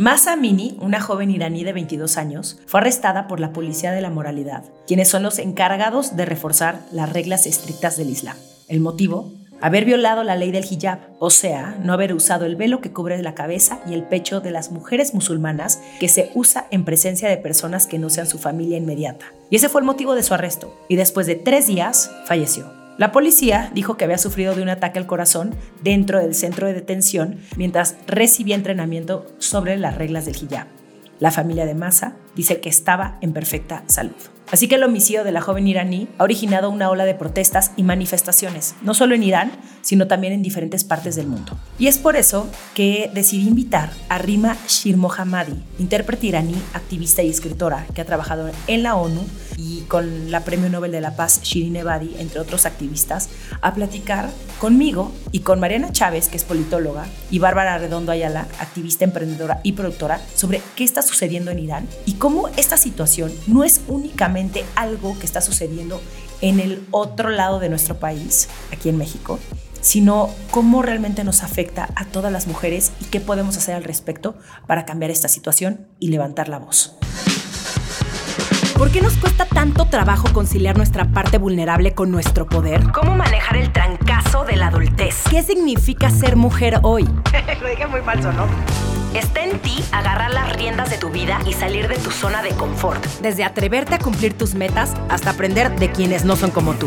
Masa Amini, una joven iraní de 22 años, fue arrestada por la Policía de la Moralidad, quienes son los encargados de reforzar las reglas estrictas del Islam. El motivo, haber violado la ley del hijab, o sea, no haber usado el velo que cubre la cabeza y el pecho de las mujeres musulmanas que se usa en presencia de personas que no sean su familia inmediata. Y ese fue el motivo de su arresto, y después de tres días falleció. La policía dijo que había sufrido de un ataque al corazón dentro del centro de detención mientras recibía entrenamiento sobre las reglas del hijab. La familia de Massa dice que estaba en perfecta salud. Así que el homicidio de la joven iraní ha originado una ola de protestas y manifestaciones, no solo en Irán, sino también en diferentes partes del mundo. Y es por eso que decidí invitar a Rima Shirmohammadi, intérprete iraní, activista y escritora que ha trabajado en la ONU y con la Premio Nobel de la Paz Shirin Ebadi, entre otros activistas, a platicar conmigo y con Mariana Chávez, que es politóloga, y Bárbara Redondo Ayala, activista, emprendedora y productora, sobre qué está sucediendo en Irán y cómo esta situación no es únicamente algo que está sucediendo en el otro lado de nuestro país, aquí en México, sino cómo realmente nos afecta a todas las mujeres y qué podemos hacer al respecto para cambiar esta situación y levantar la voz. ¿Por qué nos cuesta tanto trabajo conciliar nuestra parte vulnerable con nuestro poder? ¿Cómo manejar el trancazo de la adultez? ¿Qué significa ser mujer hoy? Lo dije muy falso, ¿no? Está en ti agarrar las riendas de tu vida y salir de tu zona de confort. Desde atreverte a cumplir tus metas hasta aprender de quienes no son como tú.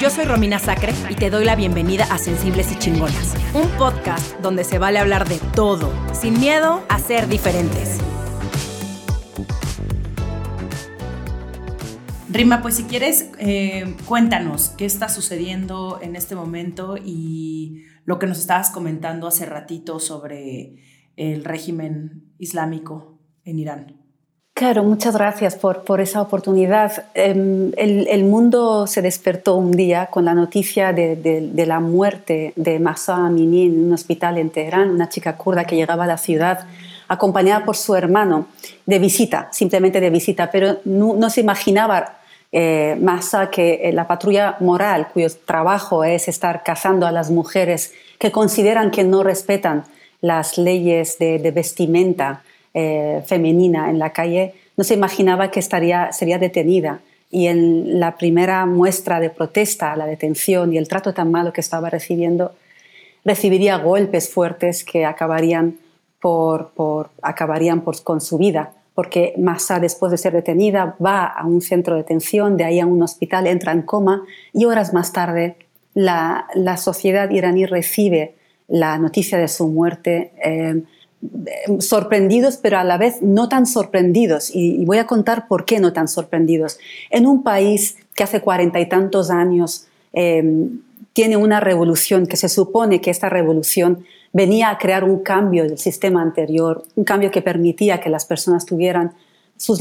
Yo soy Romina Sacre y te doy la bienvenida a Sensibles y Chingonas, un podcast donde se vale hablar de todo, sin miedo a ser diferentes. Rima, pues si quieres, eh, cuéntanos qué está sucediendo en este momento y lo que nos estabas comentando hace ratito sobre el régimen islámico en Irán. Claro, muchas gracias por, por esa oportunidad. Em, el, el, mundo se despertó un día con la noticia de, de, la muerte de Masa Amini en un hospital en Teherán, una chica kurda que llegaba a la ciudad acompañada por su hermano de visita, simplemente de visita, pero no, no se imaginaba eh, que eh, la patrulla moral, cuyo trabajo es estar cazando a las mujeres que consideran que no respetan las leyes de, vestimenta eh, femenina en la calle, no se imaginaba que estaría, sería detenida. Y en la primera muestra de protesta la detención y el trato tan malo que estaba recibiendo, recibiría golpes fuertes que acabarían, por, acabarían por, con su vida. Porque Massa, después de ser detenida, va a un centro de detención, de ahí a un hospital, entra en coma y horas más tarde la, la sociedad iraní recibe la noticia de su muerte, eh, sorprendidos, pero a la vez no tan sorprendidos. Y, voy a contar por qué no tan sorprendidos. En un país que hace cuarenta y tantos años eh, tiene una revolución, que se supone que esta revolución venía a crear un cambio del sistema anterior, un cambio que permitía que las personas tuvieran sus,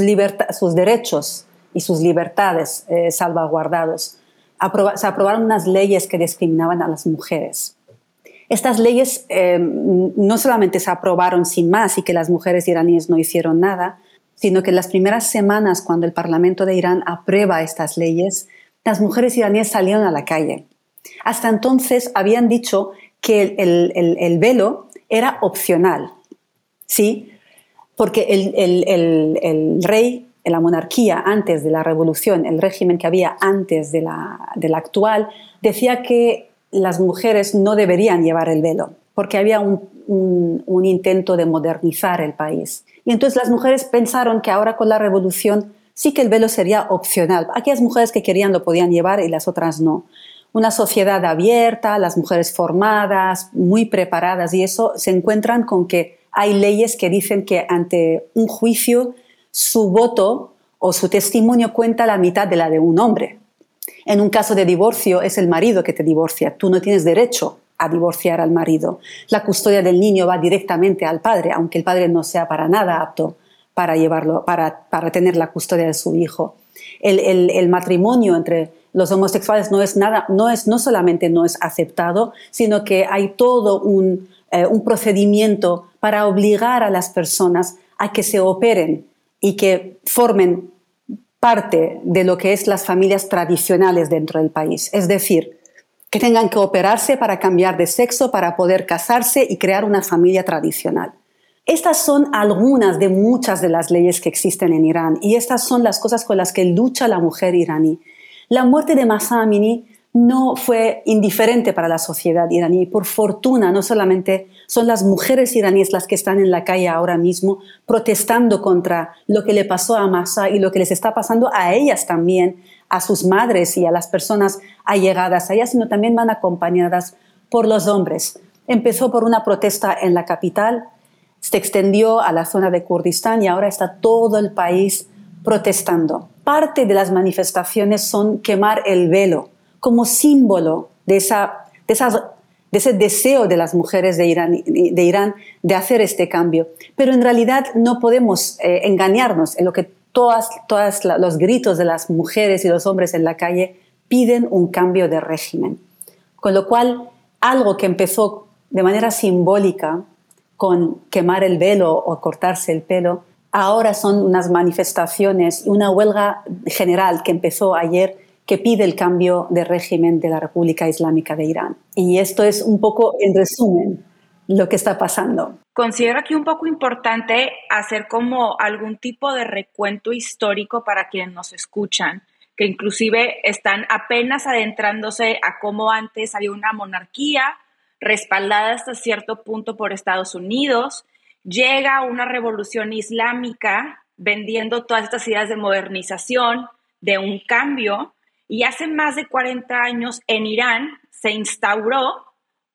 sus derechos y sus libertades eh, salvaguardados. se aprobaron unas leyes que discriminaban a las mujeres. Estas leyes eh, no solamente se aprobaron sin más y que las mujeres iraníes no hicieron nada, sino que en las primeras semanas, cuando el Parlamento de Irán aprueba estas leyes, las mujeres iraníes salieron a la calle. Hasta entonces habían dicho que el, velo era opcional, ¿sí? Porque el, rey, la monarquía antes de la revolución, el régimen que había antes de la actual, decía que las mujeres no deberían llevar el velo, porque había un, intento de modernizar el país. Y entonces las mujeres pensaron que ahora con la revolución sí que el velo sería opcional. Aquellas mujeres que querían lo podían llevar y las otras no. Una sociedad abierta, las mujeres formadas, muy preparadas, y eso se encuentran con que hay leyes que dicen que ante un juicio su voto o su testimonio cuenta la mitad de la de un hombre. En un caso de divorcio es el marido que te divorcia, tú no tienes derecho a divorciar al marido. La custodia del niño va directamente al padre, aunque el padre no sea para nada apto para llevarlo, para, tener la custodia de su hijo. El, matrimonio entre los homosexuales no es nada, no es no solamente no es aceptado, sino que hay todo un, eh, un procedimiento para obligar a las personas a que se operen y que formen parte de lo que es las familias tradicionales dentro del país. Es decir, que tengan que operarse para cambiar de sexo, para poder casarse y crear una familia tradicional. Estas son algunas de muchas de las leyes que existen en Irán y estas son las cosas con las que lucha la mujer iraní. La muerte de Masa Amini no fue indiferente para la sociedad iraní. Por fortuna, no solamente son las mujeres iraníes las que están en la calle ahora mismo protestando contra lo que le pasó a Masa y lo que les está pasando a ellas también, a sus madres y a las personas allegadas a ellas, sino también van acompañadas por los hombres. Empezó por una protesta en la capital, se extendió a la zona de Kurdistán y ahora está todo el país protestando. Parte de las manifestaciones son quemar el velo como símbolo de, esa, de, ese deseo de las mujeres de Irán, de Irán, de hacer este cambio. Pero en realidad no podemos eh, engañarnos en lo que todos todas los gritos de las mujeres y los hombres en la calle piden un cambio de régimen. Con lo cual, algo que empezó de manera simbólica con quemar el velo o cortarse el pelo, ahora son unas manifestaciones y una huelga general que empezó ayer que pide el cambio de régimen de la República Islámica de Irán. Y esto es un poco, en resumen, lo que está pasando. Considero aquí un poco importante hacer como algún tipo de recuento histórico para quienes nos escuchan, que inclusive están apenas adentrándose a cómo antes había una monarquía respaldada hasta cierto punto por Estados Unidos, llega una revolución islámica vendiendo todas estas ideas de modernización, de un cambio, y hace más de 40 años en Irán se instauró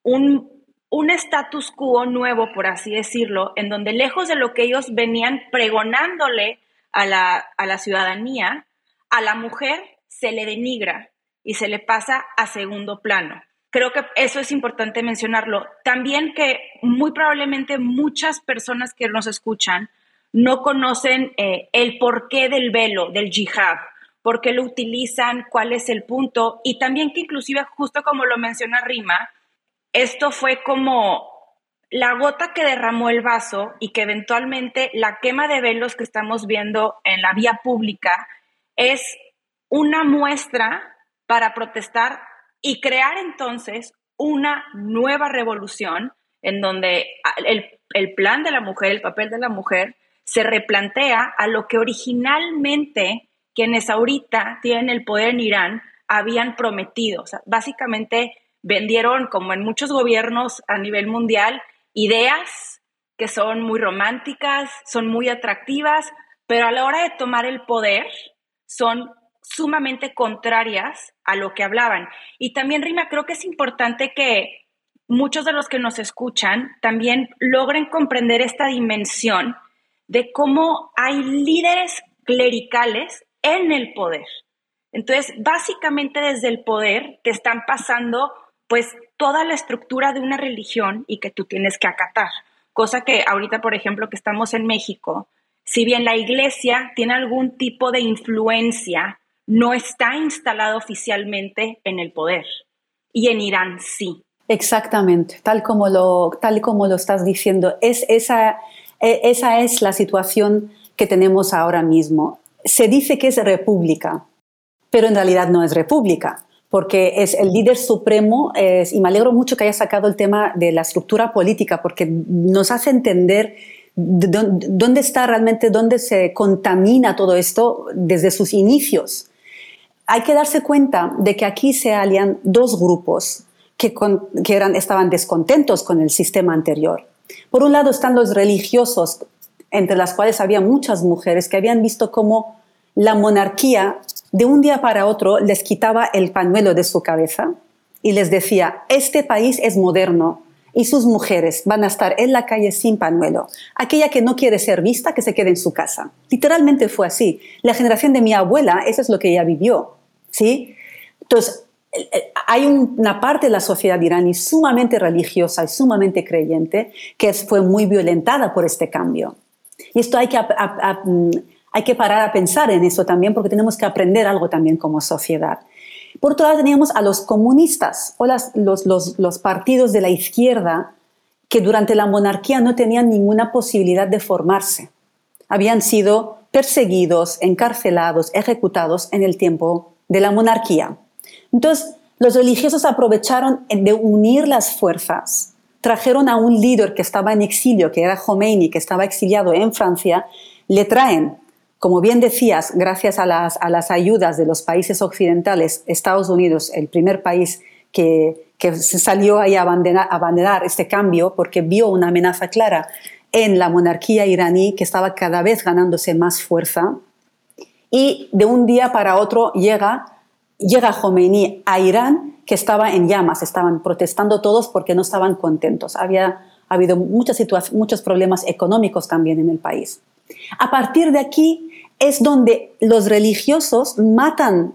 un, un status quo nuevo, por así decirlo, en donde lejos de lo que ellos venían pregonándole a la, a la ciudadanía, a la mujer se le denigra y se le pasa a segundo plano. Creo que eso es importante mencionarlo. También que muy probablemente muchas personas que nos escuchan no conocen eh, el porqué del velo, del jihad, por qué lo utilizan, cuál es el punto, y también que inclusive, justo como lo menciona Rima, esto fue como la gota que derramó el vaso y que eventualmente la quema de velos que estamos viendo en la vía pública es una muestra para protestar y crear entonces una nueva revolución en donde el, plan de la mujer, el papel de la mujer, se replantea a lo que originalmente quienes ahorita tienen el poder en Irán habían prometido. básicamente vendieron, como en muchos gobiernos a nivel mundial, ideas que son muy románticas, son muy atractivas, pero a la hora de tomar el poder son sumamente contrarias a lo que hablaban. Y también, Rima, creo que es importante que muchos de los que nos escuchan también logren comprender esta dimensión de cómo hay líderes clericales en el poder. Entonces, básicamente desde el poder te están pasando pues toda la estructura de una religión y que tú tienes que acatar. Cosa que ahorita, por ejemplo, que estamos en México, si bien la iglesia tiene algún tipo de influencia no está instalado oficialmente en el poder. Y en Irán sí. Exactamente, tal como lo, tal como lo estás diciendo. Es esa, e, esa es la situación que tenemos ahora mismo. Se dice que es república, pero en realidad no es república, porque es el líder supremo, y me alegro mucho que haya sacado el tema de la estructura política, porque nos hace entender dónde está realmente, dónde se contamina todo esto desde sus inicios hay que darse cuenta de que aquí se alían dos grupos que, eran, estaban descontentos con el sistema anterior. Por un lado están los religiosos, entre las cuales había muchas mujeres que habían visto cómo la monarquía de un día para otro les quitaba el pañuelo de su cabeza y les decía, este país es moderno y sus mujeres van a estar en la calle sin pañuelo. Aquella que no quiere ser vista, que se quede en su casa. Literalmente fue así. La generación de mi abuela, eso es lo que ella vivió. ¿sí? Entonces, hay una parte de la sociedad iraní sumamente religiosa y sumamente creyente que fue muy violentada por este cambio. Y esto hay que, hay que parar a pensar en eso también porque tenemos que aprender algo también como sociedad. Por otro lado, teníamos a los comunistas o los, los, los partidos de la izquierda que durante la monarquía no tenían ninguna posibilidad de formarse. Habían sido perseguidos, encarcelados, ejecutados en el tiempo de la monarquía. Entonces, los religiosos aprovecharon de unir las fuerzas trajeron a un líder que estaba en exilio, que era Khomeini, que estaba exiliado en Francia, le traen, como bien decías, gracias a las, a las ayudas de los países occidentales, Estados Unidos, el primer país que, que se salió ahí a abanderar, este cambio porque vio una amenaza clara en la monarquía iraní que estaba cada vez ganándose más fuerza. Y de un día para otro llega, llega Khomeini a Irán, que estaba en llamas, estaban protestando todos porque no estaban contentos. Había habido muchas muchos problemas económicos también en el país. A partir de aquí es donde los religiosos matan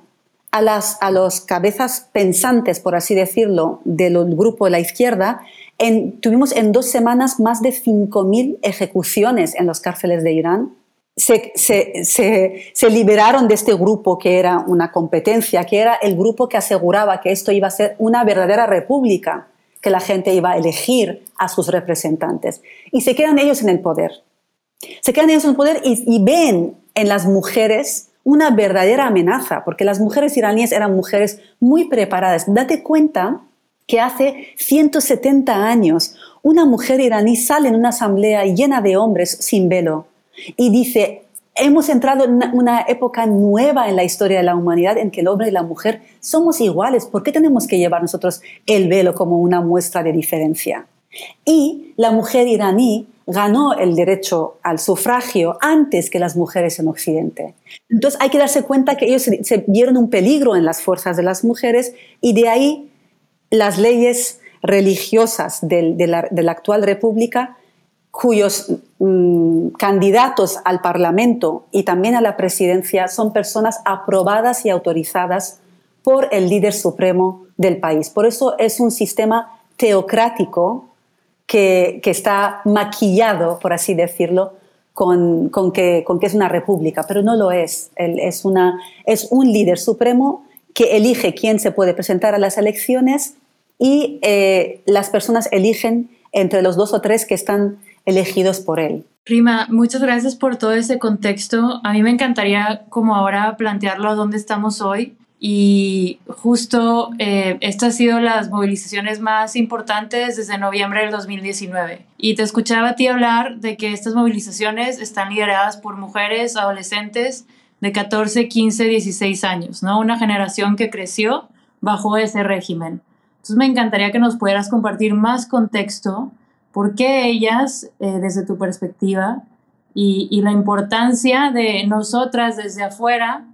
a, las, a los cabezas pensantes, por así decirlo, del grupo de la izquierda. En, tuvimos en dos semanas más de 5.000 ejecuciones en las cárceles de Irán. Se, liberaron de este grupo que era una competencia, que era el grupo que aseguraba que esto iba a ser una verdadera república, que la gente iba a elegir a sus representantes. Y se quedan ellos en el poder. Se quedan ellos en el poder y, y ven en las mujeres una verdadera amenaza, porque las mujeres iraníes eran mujeres muy preparadas. Date cuenta que hace 170 años una mujer iraní sale en una asamblea llena de hombres sin velo y dice, hemos entrado en una, época nueva en la historia de la humanidad en que el hombre y la mujer somos iguales. ¿Por qué tenemos que llevar nosotros el velo como una muestra de diferencia? Y la mujer iraní ganó el derecho al sufragio antes que las mujeres en Occidente. Entonces hay que darse cuenta que ellos se, vieron un peligro en las fuerzas de las mujeres y de ahí las leyes religiosas de, la, actual república cuyos mm, candidatos al Parlamento y también a la presidencia son personas aprobadas y autorizadas por el líder supremo del país. Por eso es un sistema teocrático que, está maquillado, por así decirlo, con, que, con, que, es una república, pero no lo es. es, una, es un líder supremo que elige quién se puede presentar a las elecciones y eh, las personas eligen entre los dos o tres que están elegidos por él. Rima, muchas gracias por todo ese contexto. A mí me encantaría como ahora plantearlo a dónde estamos hoy y justo eh, estas han sido las movilizaciones más importantes desde noviembre del 2019. Y te escuchaba a ti hablar de que estas movilizaciones están lideradas por mujeres, adolescentes de 14, 15, 16 años, ¿no? Una generación que creció bajo ese régimen. Entonces me encantaría que nos pudieras compartir más contexto, por qué ellas, eh, desde tu perspectiva, y, la importancia de nosotras desde afuera,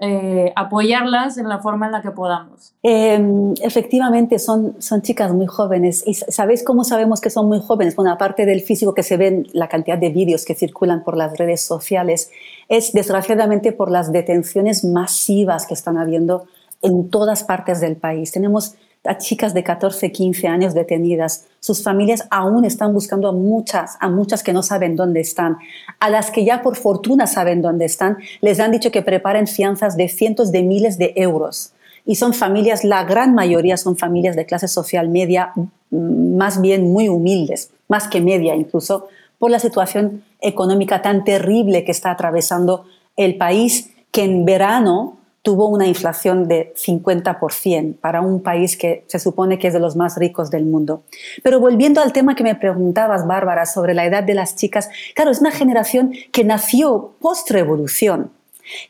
eh, apoyarlas en la forma en la que podamos. Em, efectivamente, son, son chicas muy jóvenes. ¿Y sabéis cómo sabemos que son muy jóvenes? Bueno, aparte del físico que se ven, la cantidad de vídeos que circulan por las redes sociales, es desgraciadamente por las detenciones masivas que están habiendo en todas partes del país. Tenemos a chicas de 14, 15 años detenidas. Sus familias aún están buscando a muchas, a muchas que no saben dónde están. A las que ya por fortuna saben dónde están, les han dicho que preparen fianzas de cientos de miles de euros. Y son familias, la gran mayoría son familias de clase social media, mm, más bien muy humildes, más que media incluso, por la situación económica tan terrible que está atravesando el país, que en verano tuvo una inflación de 50% para un país que se supone que es de los más ricos del mundo. Pero volviendo al tema que me preguntabas, Bárbara, sobre la edad de las chicas, claro, es una generación que nació post-revolución,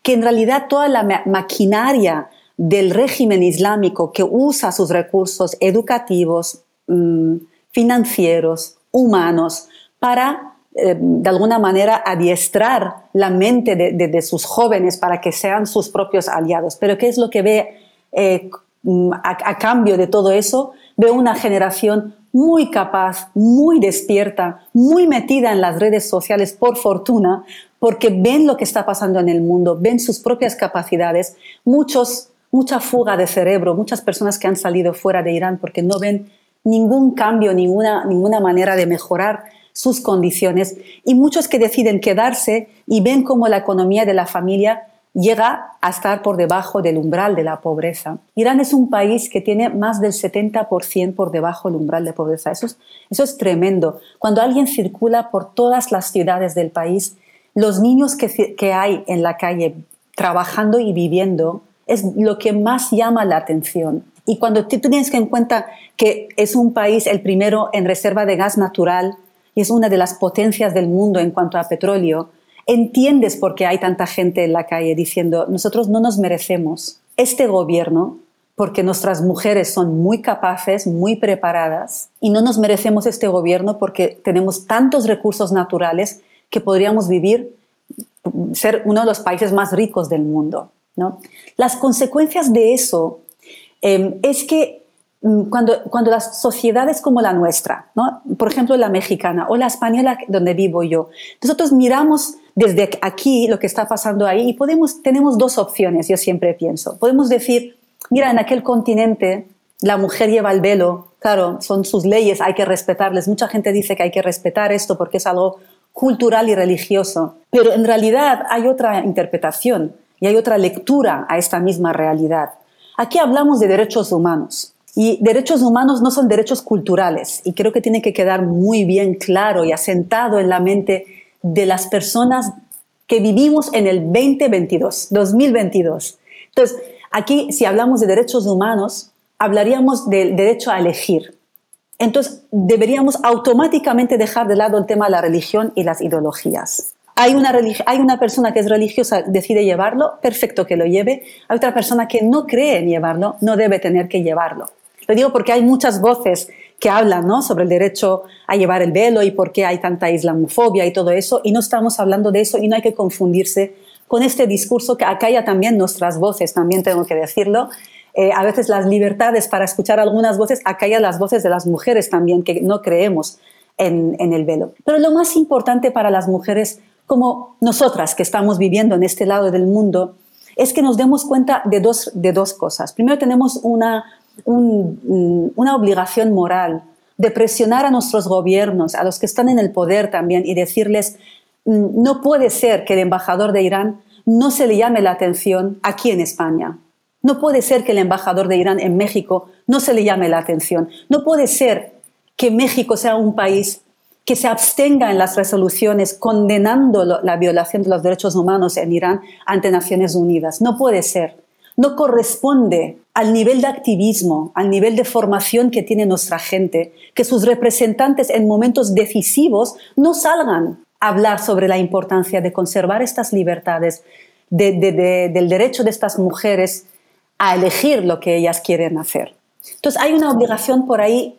que en realidad toda la maquinaria del régimen islámico que usa sus recursos educativos, mm, financieros, humanos, para eh, de alguna manera adiestrar la mente de, sus jóvenes para que sean sus propios aliados. Pero ¿qué es lo que ve eh, a, cambio de todo eso? Ve una generación muy capaz, muy despierta, muy metida en las redes sociales, por fortuna, porque ven lo que está pasando en el mundo, ven sus propias capacidades, muchos, mucha fuga de cerebro, muchas personas que han salido fuera de Irán porque no ven ningún cambio, ninguna, ninguna manera de mejorar sus condiciones y muchos que deciden quedarse y ven cómo la economía de la familia llega a estar por debajo del umbral de la pobreza. Irán es un país que tiene más del 70% por debajo del umbral de pobreza. Eso es, eso es tremendo. Cuando alguien circula por todas las ciudades del país, los niños que, que hay en la calle trabajando y viviendo es lo que más llama la atención. Y cuando tú tienes en cuenta que es un país el primero en reserva de gas natural y es una de las potencias del mundo en cuanto a petróleo, entiendes por qué hay tanta gente en la calle diciendo, nosotros no nos merecemos este gobierno porque nuestras mujeres son muy capaces, muy preparadas y no nos merecemos este gobierno porque tenemos tantos recursos naturales que podríamos vivir, ser uno de los países más ricos del mundo. ¿no? Las consecuencias de eso em, es que cuando, cuando las sociedades como la nuestra, ¿no? por ejemplo la mexicana o la española donde vivo yo, nosotros miramos desde aquí lo que está pasando ahí y podemos, tenemos dos opciones, yo siempre pienso. Podemos decir, mira, en aquel continente la mujer lleva el velo, claro, son sus leyes, hay que respetarles. Mucha gente dice que hay que respetar esto porque es algo cultural y religioso, pero en realidad hay otra interpretación y hay otra lectura a esta misma realidad. Aquí hablamos de derechos humanos. Y derechos humanos no son derechos culturales, y creo que tiene que quedar muy bien claro y asentado en la mente de las personas que vivimos en el 2022, 2022. Entonces, aquí si hablamos de derechos humanos, hablaríamos del derecho a elegir. Entonces, deberíamos automáticamente dejar de lado el tema de la religión y las ideologías. Hay una, hay una persona que es religiosa, decide llevarlo, perfecto que lo lleve. Hay otra persona que no cree en llevarlo, no debe tener que llevarlo. Lo digo porque hay muchas voces que hablan ¿no? sobre el derecho a llevar el velo y por qué hay tanta islamofobia y todo eso, y no estamos hablando de eso y no hay que confundirse con este discurso que acalla también nuestras voces, también tengo que decirlo. Eh, a veces las libertades para escuchar algunas voces acallan las voces de las mujeres también, que no creemos en, en el velo. Pero lo más importante para las mujeres, como nosotras que estamos viviendo en este lado del mundo, es que nos demos cuenta de dos, de dos cosas. Primero tenemos una Una obligación moral de presionar a nuestros gobiernos, a los que están en el poder también, y decirles, mm, no puede ser que el embajador de Irán no se le llame la atención aquí en España. No puede ser que el embajador de Irán en México no se le llame la atención. No puede ser que México sea un país que se abstenga en las resoluciones condenando la violación de los derechos humanos en Irán ante Naciones Unidas. No puede ser no corresponde al nivel de activismo, al nivel de formación que tiene nuestra gente, que sus representantes en momentos decisivos no salgan a hablar sobre la importancia de conservar estas libertades, del derecho de estas mujeres a elegir lo que ellas quieren hacer. Entonces hay una obligación por ahí,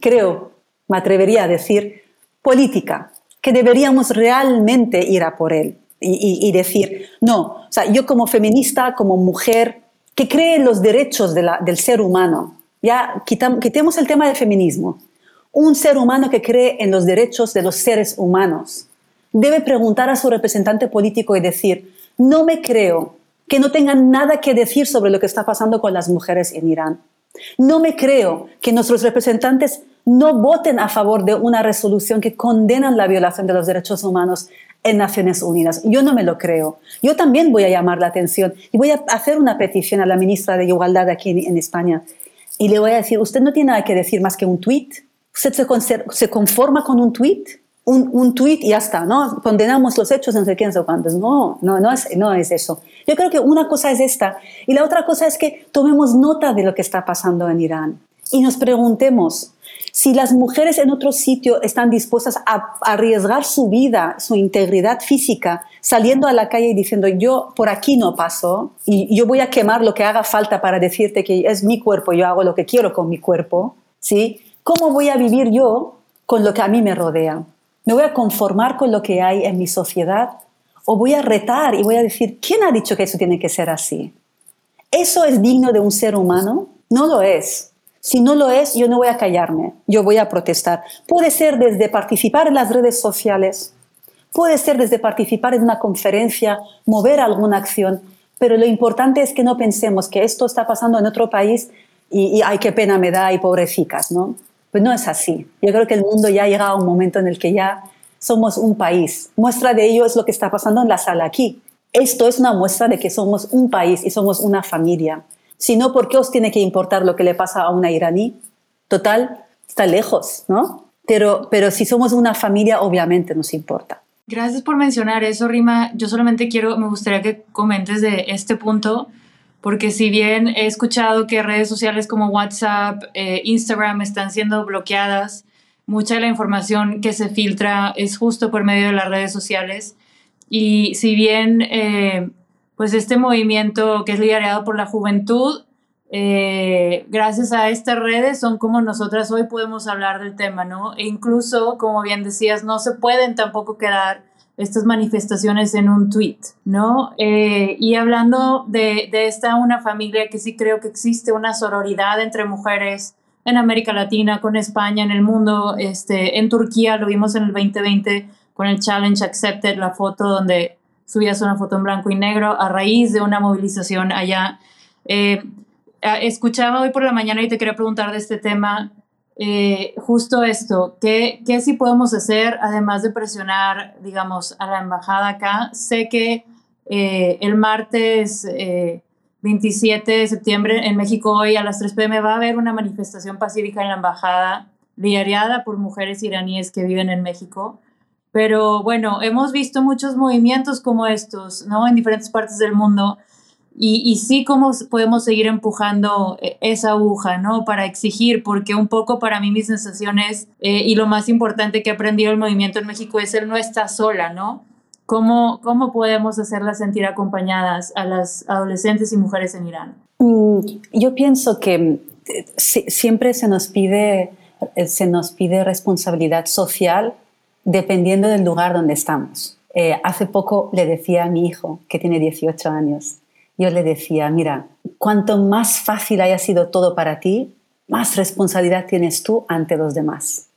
creo, me atrevería a decir, política, que deberíamos realmente ir a por él y, decir, no, o sea, yo como feminista, como mujer que cree en los derechos del ser humano, ya quitemos el tema del feminismo, un ser humano que cree en los derechos de los seres humanos, debe preguntar a su representante político y decir, no me creo que no tengan nada que decir sobre lo que está pasando con las mujeres en Irán. No me creo que nuestros representantes no voten a favor de una resolución que condena la violación de los derechos humanos en Naciones Unidas. Yo no me lo creo. Yo también voy a llamar la atención y voy a hacer una petición a la ministra de Igualdad aquí en, España y le voy a decir, usted no tiene nada que decir más que un tuit. ¿Usted se, conforma con un tuit? Un, un tuit y ya está, ¿no? Condenamos los hechos, no sé quién, no cuántos. No, no, no es, no es eso. Yo creo que una cosa es esta y la otra cosa es que tomemos nota de lo que está pasando en Irán y nos preguntemos, si las mujeres en otro sitio están dispuestas a arriesgar su vida, su integridad física, saliendo a la calle y diciendo yo por aquí no paso y yo voy a quemar lo que haga falta para decirte que es mi cuerpo, yo hago lo que quiero con mi cuerpo, ¿sí? ¿Cómo voy a vivir yo con lo que a mí me rodea? ¿Me voy a conformar con lo que hay en mi sociedad? ¿O voy a retar y voy a decir, ¿quién ha dicho que eso tiene que ser así? ¿Eso es digno de un ser humano? No lo es. Si no lo es, yo no voy a callarme, yo voy a protestar. Puede ser desde participar en las redes sociales, puede ser desde participar en una conferencia, mover alguna acción, pero lo importante es que no pensemos que esto está pasando en otro país y, ay, qué pena me da y pobrecicas, ¿no? Pues no es así. Yo creo que el mundo ya ha llegado a un momento en el que ya somos un país. Muestra de ello es lo que está pasando en la sala aquí. Esto es una muestra de que somos un país y somos una familia. Si no, ¿por qué os tiene que importar lo que le pasa a una iraní? Total, está lejos, ¿no? Pero, pero si somos una familia, obviamente nos importa. Gracias por mencionar eso, Rima. Yo solamente quiero, me gustaría que comentes de este punto, porque si bien he escuchado que redes sociales como WhatsApp, eh, Instagram están siendo bloqueadas, mucha de la información que se filtra es justo por medio de las redes sociales. Y si bien eh, pues este movimiento que es liderado por la juventud, eh, gracias a estas redes son como nosotras hoy podemos hablar del tema, ¿no? E incluso, como bien decías, no se pueden tampoco quedar estas manifestaciones en un tweet, ¿no? Eh, y hablando de, de, esta una familia que sí creo que existe una sororidad entre mujeres en América Latina, con España, en el mundo, este, en Turquía, lo vimos en el 2020 con el Challenge Accepted, la foto donde subías una foto en blanco y negro a raíz de una movilización allá. Eh, escuchaba hoy por la mañana y te quería preguntar de este tema, eh, justo esto, ¿qué, ¿qué sí podemos hacer además de presionar, digamos, a la embajada acá? Sé que eh, el martes 27 de septiembre en México hoy a las 3 pm va a haber una manifestación pacífica en la embajada liderada por mujeres iraníes que viven en México. Pero bueno, hemos visto muchos movimientos como estos, ¿no? En diferentes partes del mundo. Y, y, sí, cómo podemos seguir empujando eh, esa aguja, ¿no? Para exigir, porque un poco para mí mi sensación es, eh, y lo más importante que ha aprendido el movimiento en México es él no está sola, ¿no? ¿Cómo, ¿Cómo podemos hacerlas sentir acompañadas a las adolescentes y mujeres en Irán? Mm, yo pienso que eh, siempre se nos pide, se nos pide responsabilidad social dependiendo del lugar donde estamos. Eh, hace poco le decía a mi hijo, que tiene 18 años, yo le decía, mira, cuanto más fácil haya sido todo para ti, más responsabilidad tienes tú ante los demás.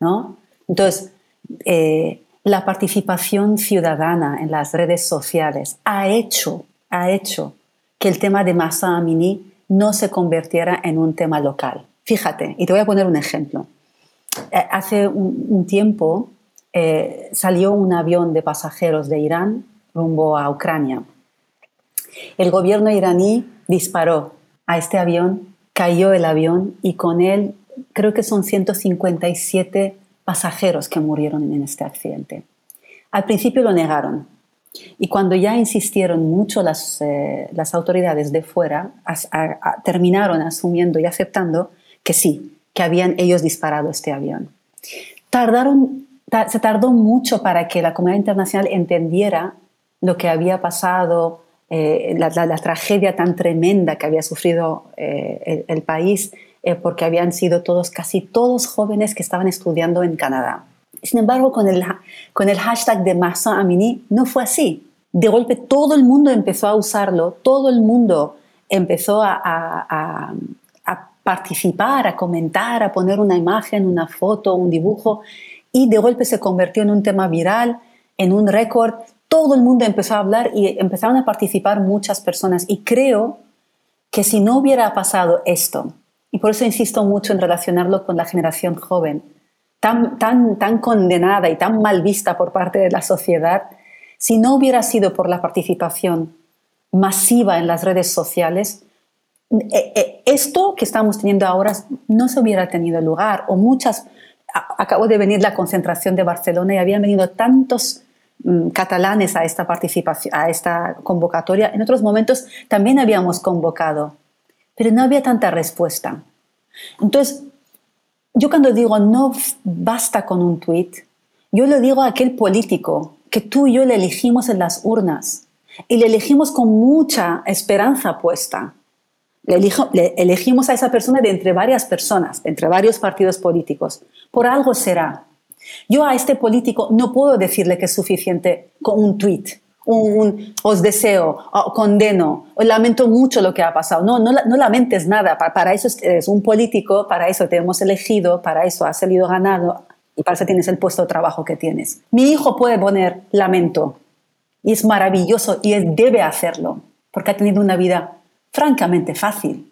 ¿no? Entonces, eh, la participación ciudadana en las redes sociales ha hecho, ha hecho que el tema de Masa Amini no se convirtiera en un tema local. Fíjate, y te voy a poner un ejemplo. Eh, hace un tiempo eh, salió un avión de pasajeros de Irán rumbo a Ucrania. El gobierno iraní disparó a este avión, cayó el avión y con él creo que son 157 pasajeros que murieron en este accidente. Al principio lo negaron y cuando ya insistieron mucho las, eh, las autoridades de fuera, terminaron asumiendo y aceptando que sí, que habían ellos disparado este avión. Tardaron se tardó mucho para que la comunidad internacional entendiera lo que había pasado, eh, la, tragedia tan tremenda que había sufrido eh, el, país, eh, porque habían sido todos, casi todos jóvenes que estaban estudiando en Canadá. Sin embargo, con el, con el hashtag de Massa Amini no fue así. De golpe todo el mundo empezó a usarlo, todo el mundo empezó a, participar, a comentar, a poner una imagen, una foto, un dibujo y de golpe se convirtió en un tema viral, en un récord. Todo el mundo empezó a hablar y empezaron a participar muchas personas. Y creo que si no hubiera pasado esto, y por eso insisto mucho en relacionarlo con la generación joven, tan, tan, tan condenada y tan mal vista por parte de la sociedad, si no hubiera sido por la participación masiva en las redes sociales, eh, eh, esto que estamos teniendo ahora no se hubiera tenido lugar o muchas acabo de venir la concentración de Barcelona y habían venido tantos mm, catalanes a esta participación, a esta convocatoria. En otros momentos también habíamos convocado, pero no había tanta respuesta. Entonces, yo cuando digo no basta con un tuit, yo le digo a aquel político que tú y yo le elegimos en las urnas y le elegimos con mucha esperanza puesta le, elegimos a esa persona de entre varias personas, de entre varios partidos políticos. Por algo será. Yo a este político no puedo decirle que es suficiente con un tweet, un, os deseo, condeno, o lamento mucho lo que ha pasado. No, no, no lamentes nada. Para, eso es un político, para eso te hemos elegido, para eso has salido ganado y para eso tienes el puesto de trabajo que tienes. Mi hijo puede poner lamento y es maravilloso y él debe hacerlo porque ha tenido una vida francamente fácil.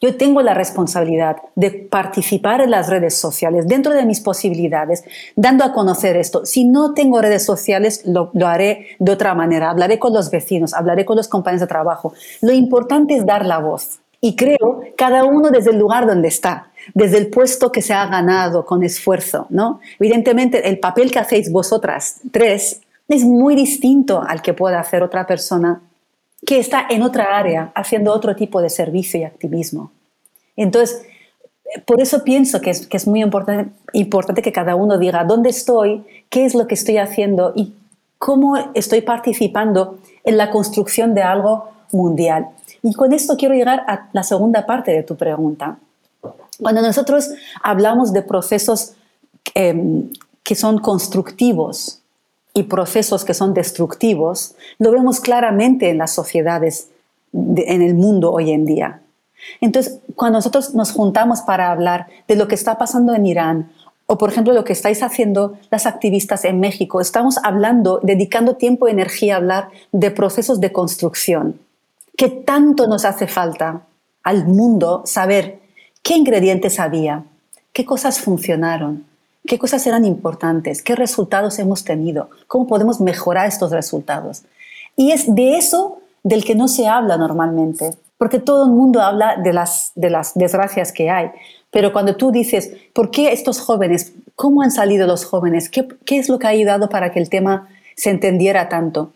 Yo tengo la responsabilidad de participar en las redes sociales dentro de mis posibilidades, dando a conocer esto. Si no tengo redes sociales, lo, haré de otra manera. Hablaré con los vecinos, hablaré con los compañeros de trabajo. Lo importante es dar la voz. Y creo cada uno desde el lugar donde está, desde el puesto que se ha ganado con esfuerzo. ¿no? Evidentemente, el papel que hacéis vosotras tres es muy distinto al que pueda hacer otra persona que está en otra área haciendo otro tipo de servicio y activismo. Entonces, por eso pienso que es, que es muy importante, importante que cada uno diga dónde estoy, qué es lo que estoy haciendo y cómo estoy participando en la construcción de algo mundial. Y con esto quiero llegar a la segunda parte de tu pregunta. Cuando nosotros hablamos de procesos em, que son constructivos y procesos que son destructivos, lo vemos claramente en las sociedades, en el mundo hoy en día. Entonces, cuando nosotros nos juntamos para hablar de lo que está pasando en Irán, o por ejemplo lo que estáis haciendo las activistas en México, estamos hablando, dedicando tiempo y energía a hablar de procesos de construcción. ¿Qué tanto nos hace falta al mundo saber qué ingredientes había, qué cosas funcionaron, qué cosas eran importantes, qué resultados hemos tenido, cómo podemos mejorar estos resultados. Y es de eso del que no se habla normalmente, porque todo el mundo habla de las, de las desgracias que hay. Pero cuando tú dices, ¿por qué estos jóvenes? ¿Cómo han salido los jóvenes? ¿Qué, qué es lo que ha ayudado para que el tema se entendiera tanto?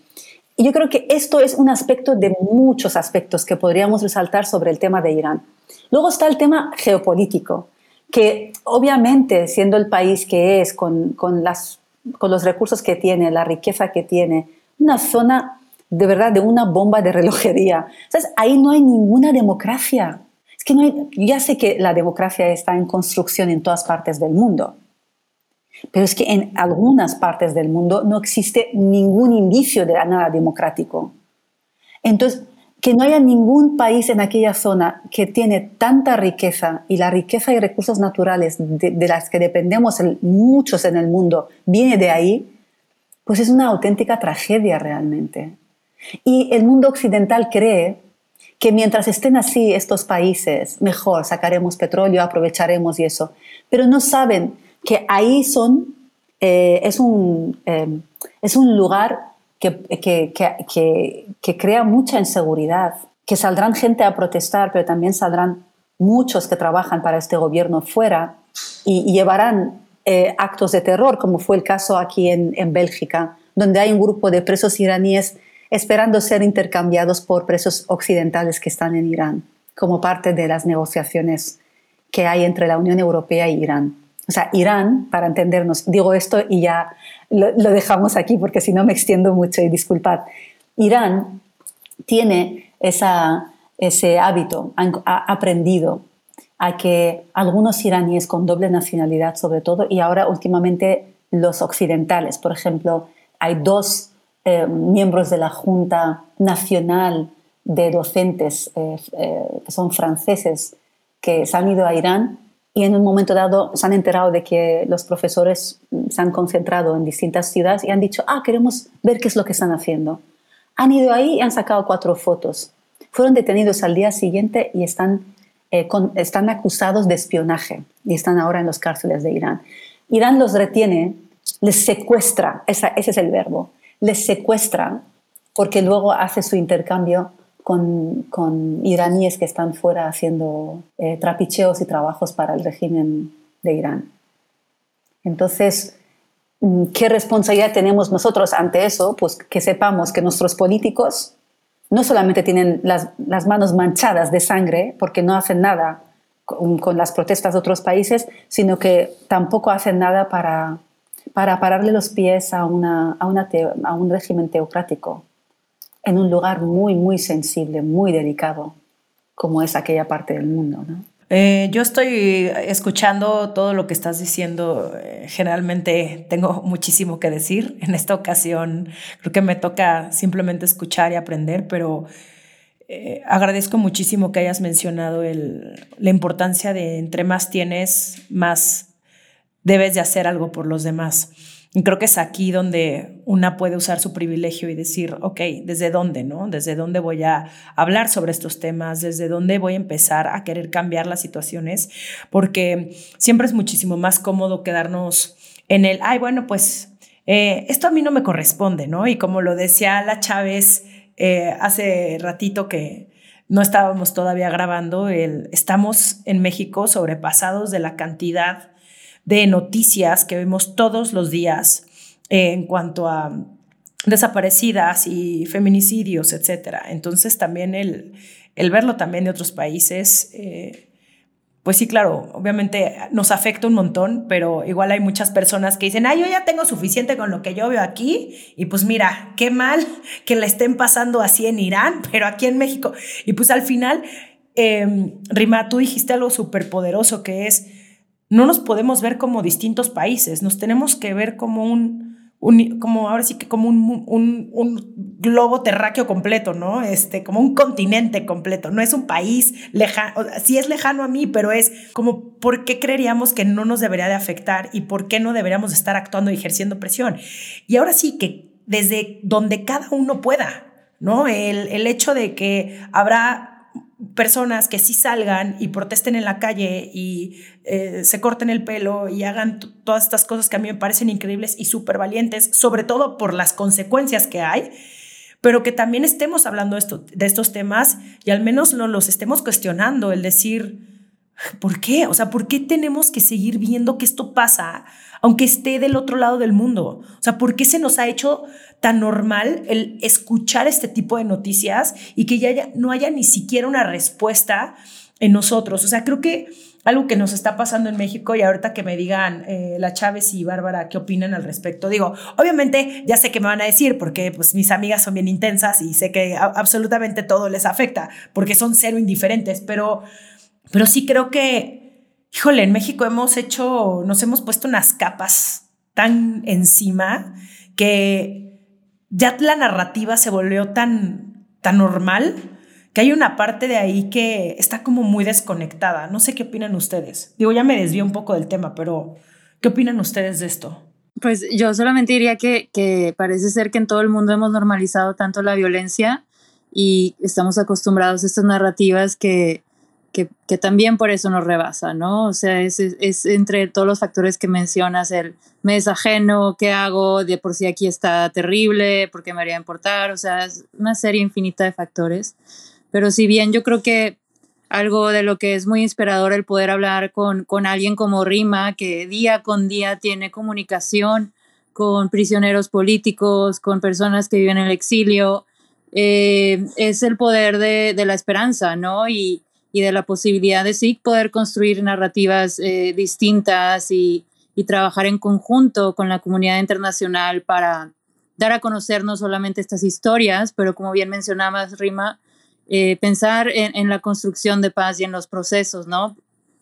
Y yo creo que esto es un aspecto de muchos aspectos que podríamos resaltar sobre el tema de Irán. Luego está el tema geopolítico, que obviamente siendo el país que es, con, con, las, con los recursos que tiene, la riqueza que tiene, una zona de verdad de una bomba de relojería. ¿Sabes? Ahí no hay ninguna democracia. Es que no hay, ya sé que la democracia está en construcción en todas partes del mundo, pero es que en algunas partes del mundo no existe ningún indicio de nada democrático. Entonces, que no haya ningún país en aquella zona que tiene tanta riqueza y la riqueza y recursos naturales de, las que dependemos muchos en el mundo viene de ahí, pues es una auténtica tragedia realmente. Y el mundo occidental cree que mientras estén así estos países, mejor sacaremos petróleo, aprovecharemos y eso. Pero no saben que ahí son, eh, es, un, eh, es un lugar que, que, que, que, crea mucha inseguridad, que saldrán gente a protestar, pero también saldrán muchos que trabajan para este gobierno fuera y, llevarán eh, actos de terror, como fue el caso aquí en, en Bélgica, donde hay un grupo de presos iraníes esperando ser intercambiados por presos occidentales que están en Irán, como parte de las negociaciones que hay entre la Unión Europea e Irán. O sea, Irán, para entendernos, digo esto y ya lo, dejamos aquí porque si no me extiendo mucho y disculpad. Irán tiene esa, ese hábito, ha aprendido a que algunos iraníes con doble nacionalidad sobre todo y ahora últimamente los occidentales, por ejemplo, hay dos eh, miembros de la Junta Nacional de Docentes eh, eh, que son franceses que se han ido a Irán y en un momento dado se han enterado de que los profesores se han concentrado en distintas ciudades y han dicho, ah, queremos ver qué es lo que están haciendo. Han ido ahí y han sacado cuatro fotos. Fueron detenidos al día siguiente y están, eh, están acusados de espionaje y están ahora en los cárceles de Irán. Irán los retiene, les secuestra, ese es el verbo, les secuestra porque luego hace su intercambio con, iraníes que están fuera haciendo eh, trapicheos y trabajos para el régimen de Irán. Entonces, mm, ¿qué responsabilidad tenemos nosotros ante eso? Pues que sepamos que nuestros políticos no solamente tienen las, manos manchadas de sangre porque no hacen nada con, las protestas de otros países, sino que tampoco hacen nada para, para pararle los pies a, una, a un régimen teocrático en un lugar muy, muy sensible, muy delicado, como es aquella parte del mundo. Eh, yo estoy escuchando todo lo que estás diciendo. Eh, generalmente tengo muchísimo que decir. En esta ocasión creo que me toca simplemente escuchar y aprender, pero eh, agradezco muchísimo que hayas mencionado el, la importancia de entre más tienes, más debes de hacer algo por los demás. Y creo que es aquí donde una puede usar su privilegio y decir, ok, ¿desde dónde, no? ¿Desde dónde voy a hablar sobre estos temas? ¿Desde dónde voy a empezar a querer cambiar las situaciones? Porque siempre es muchísimo más cómodo quedarnos en el, ay, bueno, pues eh, esto a mí no me corresponde, ¿no? Y como lo decía la Chávez eh, hace ratito que no estábamos todavía grabando, el, estamos en México sobrepasados de la cantidad de noticias que vemos todos los días en cuanto a desaparecidas y feminicidios, etcétera. Entonces también el, el verlo también de otros países, eh, pues sí, claro, obviamente nos afecta un montón, pero igual hay muchas personas que dicen, ay, yo ya tengo suficiente con lo que yo veo aquí, y pues mira, qué mal que le estén pasando así en Irán, pero aquí en México. Y pues al final, eh, Rima, tú dijiste algo súper poderoso que es, no nos podemos ver como distintos países, nos tenemos que ver como un como ahora sí que como un, un, un, globo terráqueo completo, ¿no? Este, como un continente completo. No es un país lejano, sí es lejano a mí, pero es como, ¿por qué creeríamos que no nos debería de afectar y por qué no deberíamos estar actuando y ejerciendo presión? Y ahora sí que desde donde cada uno pueda, ¿no? El, el hecho de que habrá personas que sí salgan y protesten en la calle y eh, se corten el pelo y hagan todas estas cosas que a mí me parecen increíbles y súper valientes, sobre todo por las consecuencias que hay, pero que también estemos hablando esto, de estos temas y al menos no los estemos cuestionando, el decir, ¿por qué? O sea, ¿por qué tenemos que seguir viendo que esto pasa aunque esté del otro lado del mundo? O sea, ¿por qué se nos ha hecho tan normal el escuchar este tipo de noticias y que ya no haya ni siquiera una respuesta en nosotros? O sea, creo que algo que nos está pasando en México y ahorita que me digan eh, la Chávez y Bárbara qué opinan al respecto. Digo, obviamente ya sé que me van a decir porque pues mis amigas son bien intensas y sé que absolutamente todo les afecta porque son cero indiferentes, pero, pero sí creo que, híjole, en México hemos hecho, nos hemos puesto unas capas tan encima que ya la narrativa se volvió tan, tan normal que hay una parte de ahí que está como muy desconectada. No sé qué opinan ustedes. Digo, ya me desvío un poco del tema, pero ¿qué opinan ustedes de esto? Pues yo solamente diría que, que parece ser que en todo el mundo hemos normalizado tanto la violencia y estamos acostumbrados a estas narrativas que, que, también por eso nos rebasa, ¿no? O sea, es, es, entre todos los factores que mencionas, el me desajeno, ¿qué hago? De por sí aquí está terrible, ¿por qué me haría importar? O sea, es una serie infinita de factores. Pero si bien yo creo que algo de lo que es muy inspirador el poder hablar con, con alguien como Rima, que día con día tiene comunicación con prisioneros políticos, con personas que viven en el exilio, eh, es el poder de, de la esperanza, ¿no? Y, y de la posibilidad de sí poder construir narrativas eh, distintas y, y, trabajar en conjunto con la comunidad internacional para dar a conocer no solamente estas historias, pero como bien mencionabas, Rima, eh, pensar en, en, la construcción de paz y en los procesos, ¿no?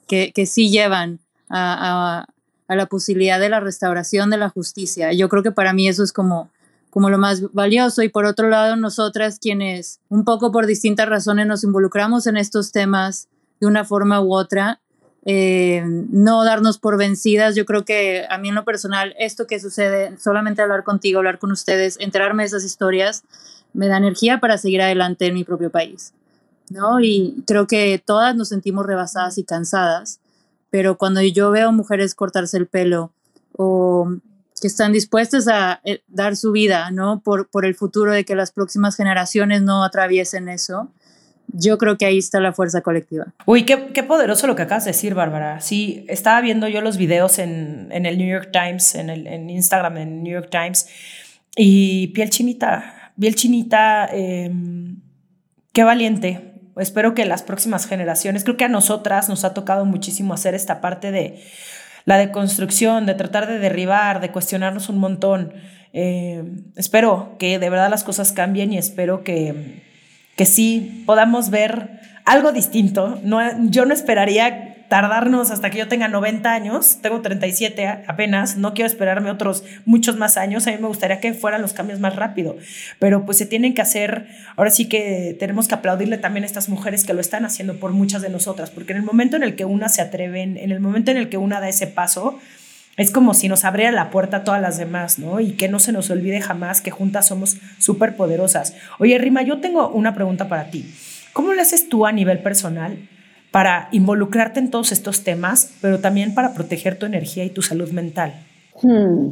Que, que sí llevan a, a, a la posibilidad de la restauración de la justicia. Yo creo que para mí eso es como como lo más valioso y por otro lado nosotras quienes un poco por distintas razones nos involucramos en estos temas de una forma u otra, eh, no darnos por vencidas. Yo creo que a mí en lo personal esto que sucede, solamente hablar contigo, hablar con ustedes, enterarme de esas historias, me da energía para seguir adelante en mi propio país. ¿no? Y creo que todas nos sentimos rebasadas y cansadas, pero cuando yo veo mujeres cortarse el pelo o que están dispuestas a eh, dar su vida, ¿no? Por, por el futuro de que las próximas generaciones no atraviesen eso. Yo creo que ahí está la fuerza colectiva. Uy, qué, qué poderoso lo que acabas de decir, Bárbara. Sí, estaba viendo yo los videos en, en el New York Times, en, el, en Instagram, en New York Times, y piel chinita, piel chinita, eh, qué valiente. Espero que las próximas generaciones, creo que a nosotras nos ha tocado muchísimo hacer esta parte de la deconstrucción, de tratar de derribar, de cuestionarnos un montón. Eh, espero que de verdad las cosas cambien y espero que, que sí podamos ver algo distinto. No, yo no esperaría tardarnos hasta que yo tenga 90 años, tengo 37 apenas, no quiero esperarme otros muchos más años, a mí me gustaría que fueran los cambios más rápido, pero pues se tienen que hacer, ahora sí que tenemos que aplaudirle también a estas mujeres que lo están haciendo por muchas de nosotras, porque en el momento en el que una se atreven, en el momento en el que una da ese paso, es como si nos abriera la puerta a todas las demás, ¿no? Y que no se nos olvide jamás que juntas somos súper poderosas. Oye, Rima, yo tengo una pregunta para ti. ¿Cómo lo haces tú a nivel personal para involucrarte en todos estos temas, pero también para proteger tu energía y tu salud mental? Hmm.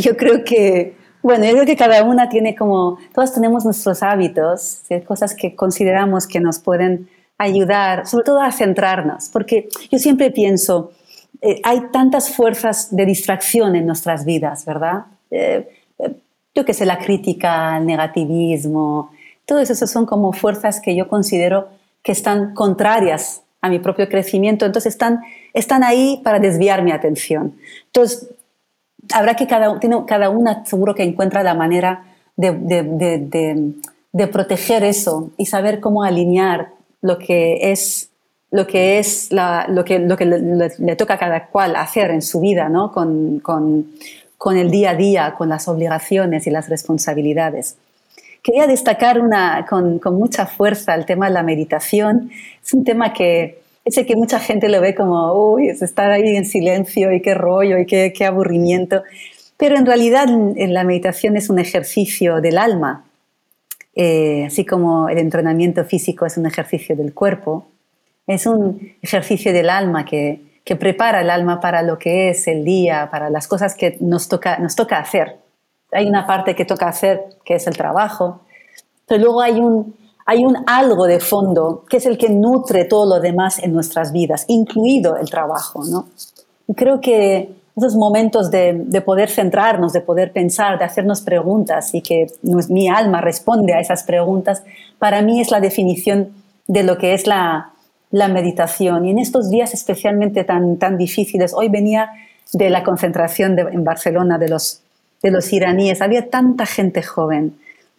Yo creo que, bueno, yo creo que cada una tiene como, todas tenemos nuestros hábitos, cosas que consideramos que nos pueden ayudar, sobre todo a centrarnos, porque yo siempre pienso, eh, hay tantas fuerzas de distracción en nuestras vidas, ¿verdad? Eh, eh, yo que sé, la crítica, el negativismo, todo eso son como fuerzas que yo considero que están contrarias a mi propio crecimiento, entonces están, están ahí para desviar mi atención. Entonces, habrá que cada, cada una seguro que encuentra la manera de, de, proteger eso y saber cómo alinear lo que es lo que es lo que, lo que le, toca a cada cual hacer en su vida, ¿no? con, con, con, el día a día, con las obligaciones y las responsabilidades. Quería destacar una, con, con, mucha fuerza el tema de la meditación. Es un tema que sé que mucha gente lo ve como, uy, es estar ahí en silencio y qué rollo y qué, qué aburrimiento. Pero en realidad la meditación es un ejercicio del alma, eh, así como el entrenamiento físico es un ejercicio del cuerpo. Es un ejercicio del alma que, que, prepara el alma para lo que es el día, para las cosas que nos toca, nos toca hacer. Hay una parte que toca hacer, que es el trabajo, pero luego hay un, hay un algo de fondo que es el que nutre todo lo demás en nuestras vidas, incluido el trabajo. ¿no? Y creo que esos momentos de, de, poder centrarnos, de poder pensar, de hacernos preguntas y que mi alma responde a esas preguntas, para mí es la definición de lo que es la, la meditación. Y en estos días especialmente tan, tan difíciles, hoy venía de la concentración en Barcelona de los, de los iraníes, había tanta gente joven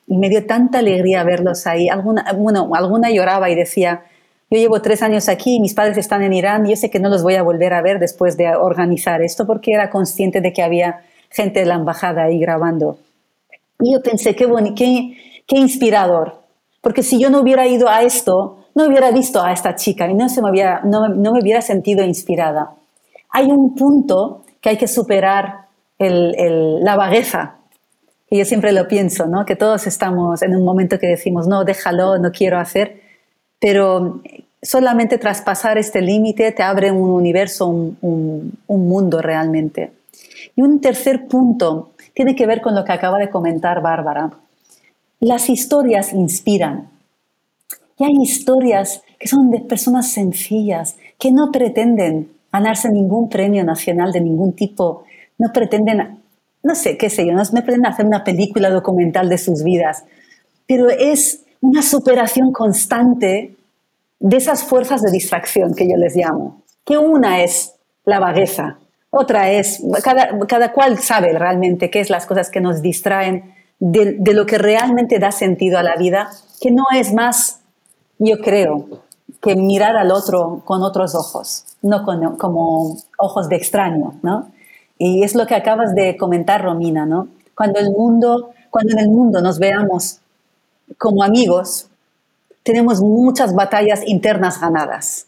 y me dio tanta alegría verlos ahí. Alguna, bueno, alguna lloraba y decía, yo llevo tres años aquí, mis padres están en Irán, y yo sé que no los voy a volver a ver después de organizar esto porque era consciente de que había gente de la embajada ahí grabando. Y yo pensé, qué, qué, qué inspirador, porque si yo no hubiera ido a esto, no hubiera visto a esta chica y no, se me, hubiera, no, me hubiera sentido inspirada. Hay un punto que hay que superar la vagueza. Y yo siempre lo pienso, ¿no? que todos estamos en un momento que decimos, no, déjalo, no quiero hacer, pero solamente traspasar este límite te abre un universo, un, un mundo realmente. Y un tercer punto tiene que ver con lo que acaba de comentar Bárbara. Las historias inspiran. Y hay historias que son de personas sencillas, que no pretenden ganarse ningún premio nacional de ningún tipo, no pretenden, no sé, qué sé yo, no pretenden hacer una película documental de sus vidas, pero es una superación constante de esas fuerzas de distracción que yo les llamo, que una es la vagueza, otra es, cada, cada cual sabe realmente qué es las cosas que nos distraen de, de lo que realmente da sentido a la vida, que no es más yo creo que mirar al otro con otros ojos, no como ojos de extraño, ¿no? Y es lo que acabas de comentar, Romina, ¿no? Cuando el mundo, cuando en el mundo nos veamos como amigos, tenemos muchas batallas internas ganadas.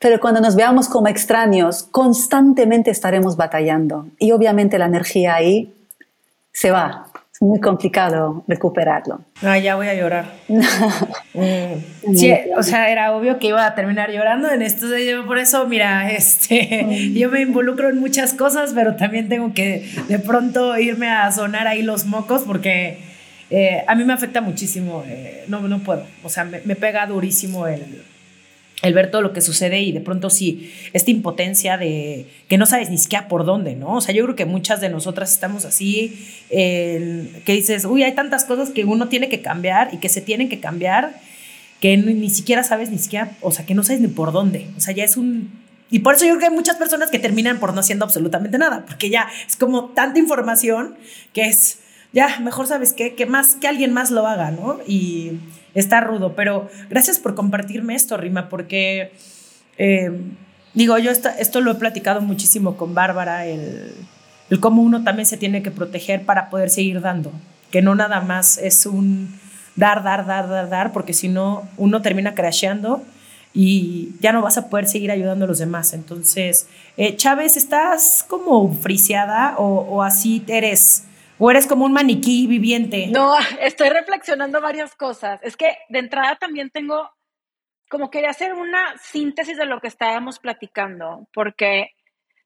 Pero cuando nos veamos como extraños, constantemente estaremos batallando. Y obviamente la energía ahí se va, muy complicado recuperarlo. Ah, ya voy a llorar. Mm. sí, o sea, era obvio que iba a terminar llorando en esto. Por eso, mira, este, mm. yo me involucro en muchas cosas, pero también tengo que de pronto irme a sonar ahí los mocos porque eh, a mí me afecta muchísimo. Eh, no, no puedo. O sea, me, me pega durísimo el el ver todo lo que sucede y de pronto sí, esta impotencia de que no sabes ni siquiera por dónde, ¿no? O sea, yo creo que muchas de nosotras estamos así, que dices, uy, hay tantas cosas que uno tiene que cambiar y que se tienen que cambiar, que ni, siquiera sabes, ni siquiera, o sea, que no sabes ni por dónde. O sea, ya es un... Y por eso yo creo que hay muchas personas que terminan por no haciendo absolutamente nada, porque ya es como tanta información que es, ya, mejor sabes qué, que más, que alguien más lo haga, ¿no? Y está rudo, pero gracias por compartirme esto, Rima, porque eh, digo, yo esto lo he platicado muchísimo con Bárbara, el, cómo uno también se tiene que proteger para poder seguir dando, que no nada más es un dar, dar, dar, dar, dar, porque si no, uno termina crasheando y ya no vas a poder seguir ayudando a los demás. Entonces, eh, Chávez, ¿estás como friseada o, o así eres? ¿O eres como un maniquí viviente? No, estoy reflexionando varias cosas. Es que de entrada también tengo, como quería hacer una síntesis de lo que estábamos platicando, porque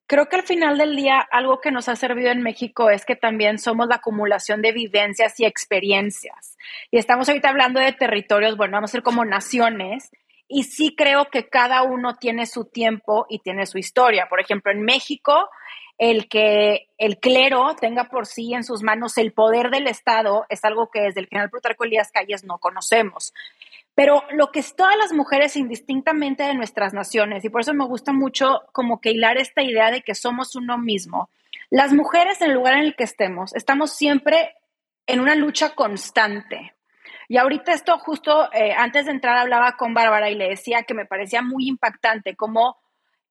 creo que al final del día algo que nos ha servido en México es que también somos la acumulación de vivencias y experiencias. Y estamos ahorita hablando de territorios, bueno, vamos a ser como naciones. Y sí creo que cada uno tiene su tiempo y tiene su historia. Por ejemplo, en México el que el clero tenga por sí en sus manos el poder del Estado es algo que desde el general Plutarco Elías Calles no conocemos. Pero lo que es todas las mujeres indistintamente de nuestras naciones, y por eso me gusta mucho como que hilar esta idea de que somos uno mismo, las mujeres en el lugar en el que estemos, estamos siempre en una lucha constante. Y ahorita esto justo eh, antes de entrar hablaba con Bárbara y le decía que me parecía muy impactante cómo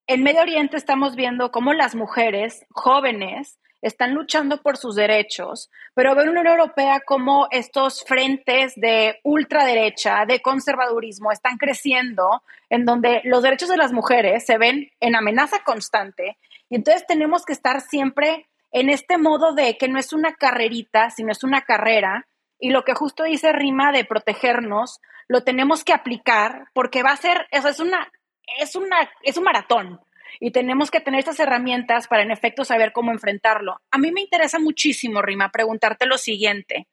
en Medio Oriente estamos viendo cómo las mujeres jóvenes están luchando por sus derechos, pero ver en la Unión Europea cómo estos frentes de ultraderecha, de conservadurismo, están creciendo, en donde los derechos de las mujeres se ven en amenaza constante. Y entonces tenemos que estar siempre en este modo de que no es una carrerita, sino es una carrera. Y lo que justo dice Rima de protegernos, lo tenemos que aplicar porque va a ser, eso es una, es una, es un maratón y tenemos que tener estas herramientas para en efecto saber cómo enfrentarlo. A mí me interesa muchísimo, Rima, preguntarte lo siguiente.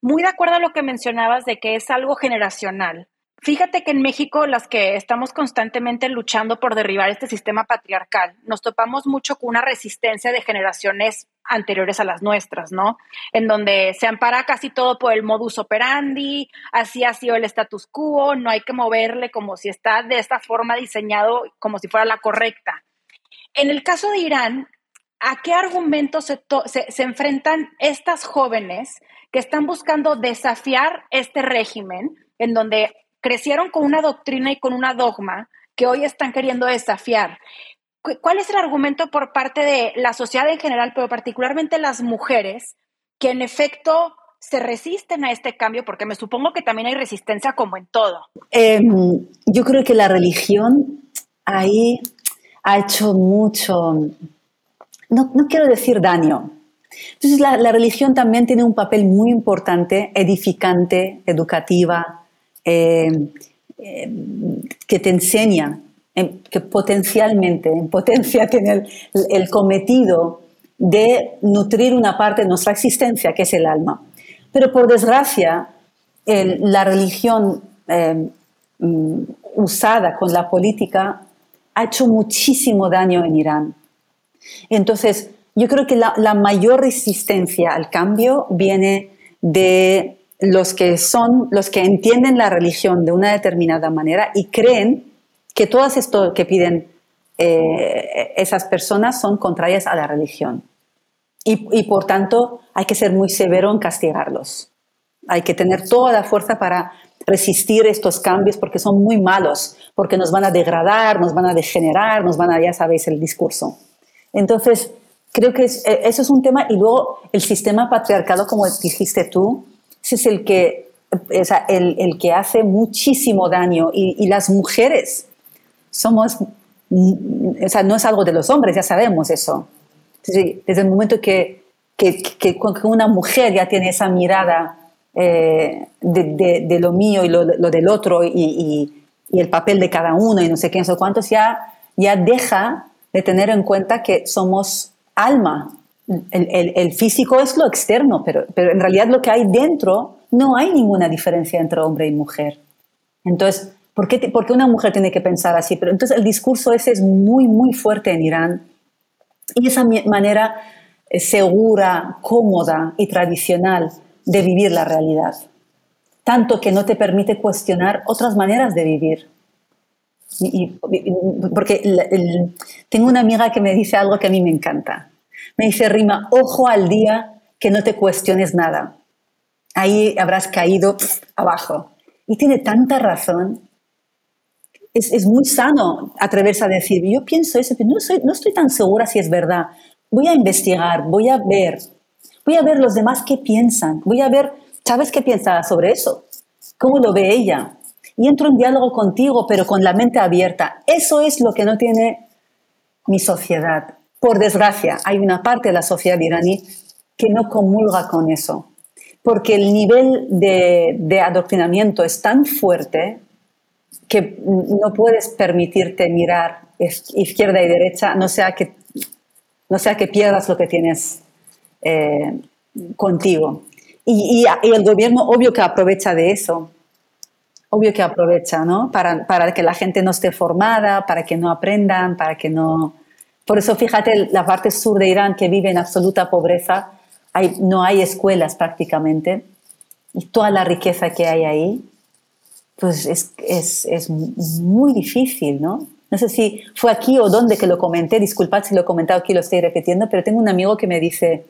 Muy de acuerdo a lo que mencionabas de que es algo generacional. Fíjate que en México, las que estamos constantemente luchando por derribar este sistema patriarcal, nos topamos mucho con una resistencia de generaciones anteriores a las nuestras, ¿no? En donde se ampara casi todo por el modus operandi, así ha sido el status quo, no hay que moverle como si está de esta forma diseñado como si fuera la correcta. En el caso de Irán, ¿a qué argumentos se, se enfrentan estas jóvenes que están buscando desafiar este régimen en donde crecieron con una doctrina y con una dogma que hoy están queriendo desafiar. ¿Cuál es el argumento por parte de la sociedad en general, pero particularmente las mujeres, que en efecto se resisten a este cambio? Porque me supongo que también hay resistencia como en todo. Em, yo creo que la religión ahí ha hecho mucho, no, quiero decir daño. Entonces la religión también tiene un papel muy importante, edificante, educativa, eh, eh, que te enseña, que potencialmente, en potencia tiene el, cometido de nutrir una parte de nuestra existencia, que es el alma. Pero por desgracia, la religión eh, mm, usada con la política ha hecho muchísimo daño en Irán. Entonces, yo creo que la mayor resistencia al cambio viene de los que son, los que entienden la religión de una determinada manera y creen que todas esto que piden eh, esas personas son contrarias a la religión. Y, por tanto hay que ser muy severo en castigarlos. Hay que tener toda la fuerza para resistir estos cambios porque son muy malos, porque nos van a degradar, nos van a degenerar, nos van a, ya sabéis, el discurso. Entonces, creo que eh, eso es un tema. Y luego el sistema patriarcado, como dijiste tú, es el que, el, que hace muchísimo daño y, las mujeres somos, o sea, no es algo de los hombres, ya sabemos eso. desde el momento que, que, una mujer ya tiene esa mirada eh, de, lo mío y lo, del otro y, el papel de cada uno y no sé qué, no sé cuántos, ya, ya deja de tener en cuenta que somos alma, el, físico es lo externo, pero, pero en realidad lo que hay dentro no hay ninguna diferencia entre hombre y mujer. Entonces, ¿por qué, ¿por qué, una mujer tiene que pensar así? Pero entonces el discurso ese es muy, muy fuerte en Irán. Y esa manera eh, segura, cómoda y tradicional de vivir la realidad. Tanto que no te permite cuestionar otras maneras de vivir. Y, porque tengo una amiga que me dice algo que a mí me encanta. Me dice Rima, ojo al día que no te cuestiones nada. Ahí habrás caído abajo. Y tiene tanta razón. Es, muy sano atreverse a decir, yo pienso eso, pero no, no estoy tan segura si es verdad. Voy a investigar, voy a ver, voy a ver los demás qué piensan, voy a ver, ¿sabes qué piensa sobre eso? ¿Cómo lo ve ella? Y entro en diálogo contigo, pero con la mente abierta. Eso es lo que no tiene mi sociedad. Por desgracia, hay una parte de la sociedad iraní que no comulga con eso, porque el nivel de, adoctrinamiento es tan fuerte que no puedes permitirte mirar izquierda y derecha, no sea que, no sea que pierdas lo que tienes eh, contigo. Y, el gobierno obvio que aprovecha de eso, obvio que aprovecha, ¿no? Para, para que la gente no esté formada, para que no aprendan, para que no Por eso fíjate, la parte sur de Irán que vive en absoluta pobreza, hay, no hay escuelas prácticamente, y toda la riqueza que hay ahí, pues es, es, es muy difícil, ¿no? No sé si fue aquí o dónde que lo comenté, disculpad si lo he comentado aquí, lo estoy repitiendo, pero tengo un amigo que me dice,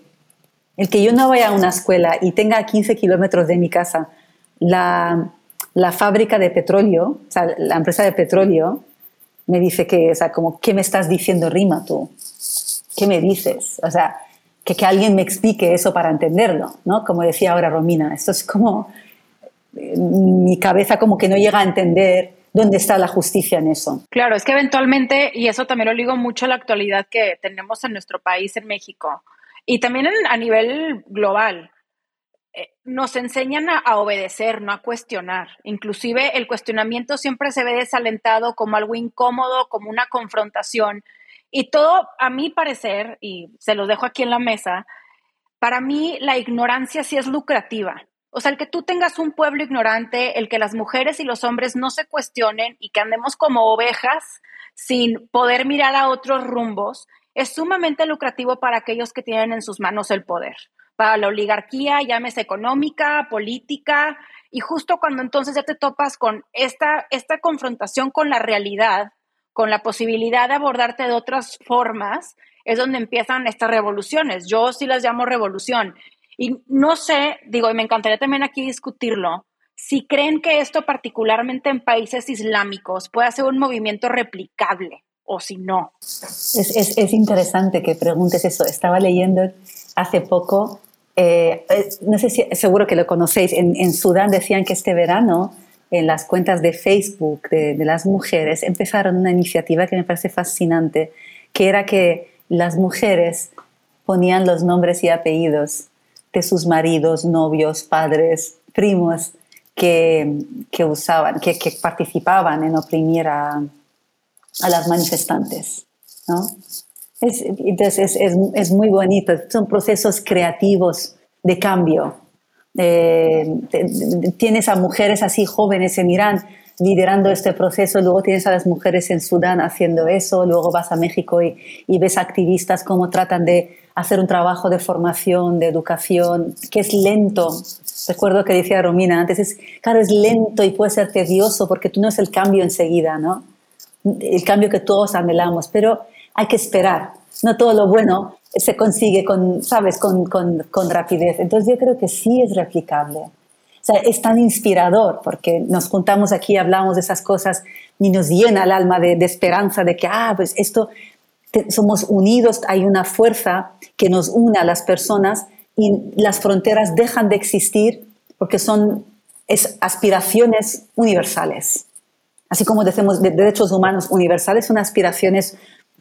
el que yo no vaya a una escuela y tenga a 15 kilómetros de mi casa la, la fábrica de petróleo, o sea, la empresa de petróleo, me dice que, o sea, como, ¿qué me estás diciendo, Rima, tú? ¿Qué me dices? O sea, que, que alguien me explique eso para entenderlo, ¿no? Como decía ahora Romina, esto es como, eh, mi cabeza como que no llega a entender dónde está la justicia en eso. Claro, es que eventualmente, y eso también lo digo mucho a la actualidad que tenemos en nuestro país, en México, y también a nivel global, nos enseñan a, obedecer, no a cuestionar. Inclusive el cuestionamiento siempre se ve desalentado como algo incómodo, como una confrontación. Y todo, a mi parecer, y se los dejo aquí en la mesa, para mí la ignorancia sí es lucrativa. O sea, el que tú tengas un pueblo ignorante, el que las mujeres y los hombres no se cuestionen y que andemos como ovejas sin poder mirar a otros rumbos, es sumamente lucrativo para aquellos que tienen en sus manos el poder para la oligarquía, llámese económica, política, y justo cuando entonces ya te topas con esta, esta confrontación con la realidad, con la posibilidad de abordarte de otras formas, es donde empiezan estas revoluciones. Yo sí las llamo revolución. Y no sé, digo, y me encantaría también aquí discutirlo, si creen que esto particularmente en países islámicos puede ser un movimiento replicable o si no. Es, es, es interesante que preguntes eso. Estaba leyendo hace poco eh, no sé si seguro que lo conocéis, en, Sudán decían que este verano en las cuentas de Facebook de, las mujeres empezaron una iniciativa que me parece fascinante, que era que las mujeres ponían los nombres y apellidos de sus maridos, novios, padres, primos que, que usaban, que, que, participaban en oprimir a, a las manifestantes. ¿no? Es, entonces es, muy bonito, son procesos creativos de cambio. Eh, tienes a mujeres así jóvenes en Irán liderando este proceso, luego tienes a las mujeres en Sudán haciendo eso, luego vas a México y, y ves activistas cómo tratan de hacer un trabajo de formación, de educación, que es lento. Recuerdo que decía Romina antes, es, claro, es lento y puede ser tedioso porque tú no es el cambio enseguida, ¿no? El cambio que todos anhelamos, pero hay que esperar. No todo lo bueno se consigue con, ¿sabes? Con, con, con, rapidez. Entonces yo creo que sí es replicable. O sea, es tan inspirador porque nos juntamos aquí, hablamos de esas cosas y nos llena el alma de, de esperanza de que, ah, pues esto, somos unidos, hay una fuerza que nos une a las personas y las fronteras dejan de existir porque son es aspiraciones universales. Así como decimos de derechos humanos universales, son aspiraciones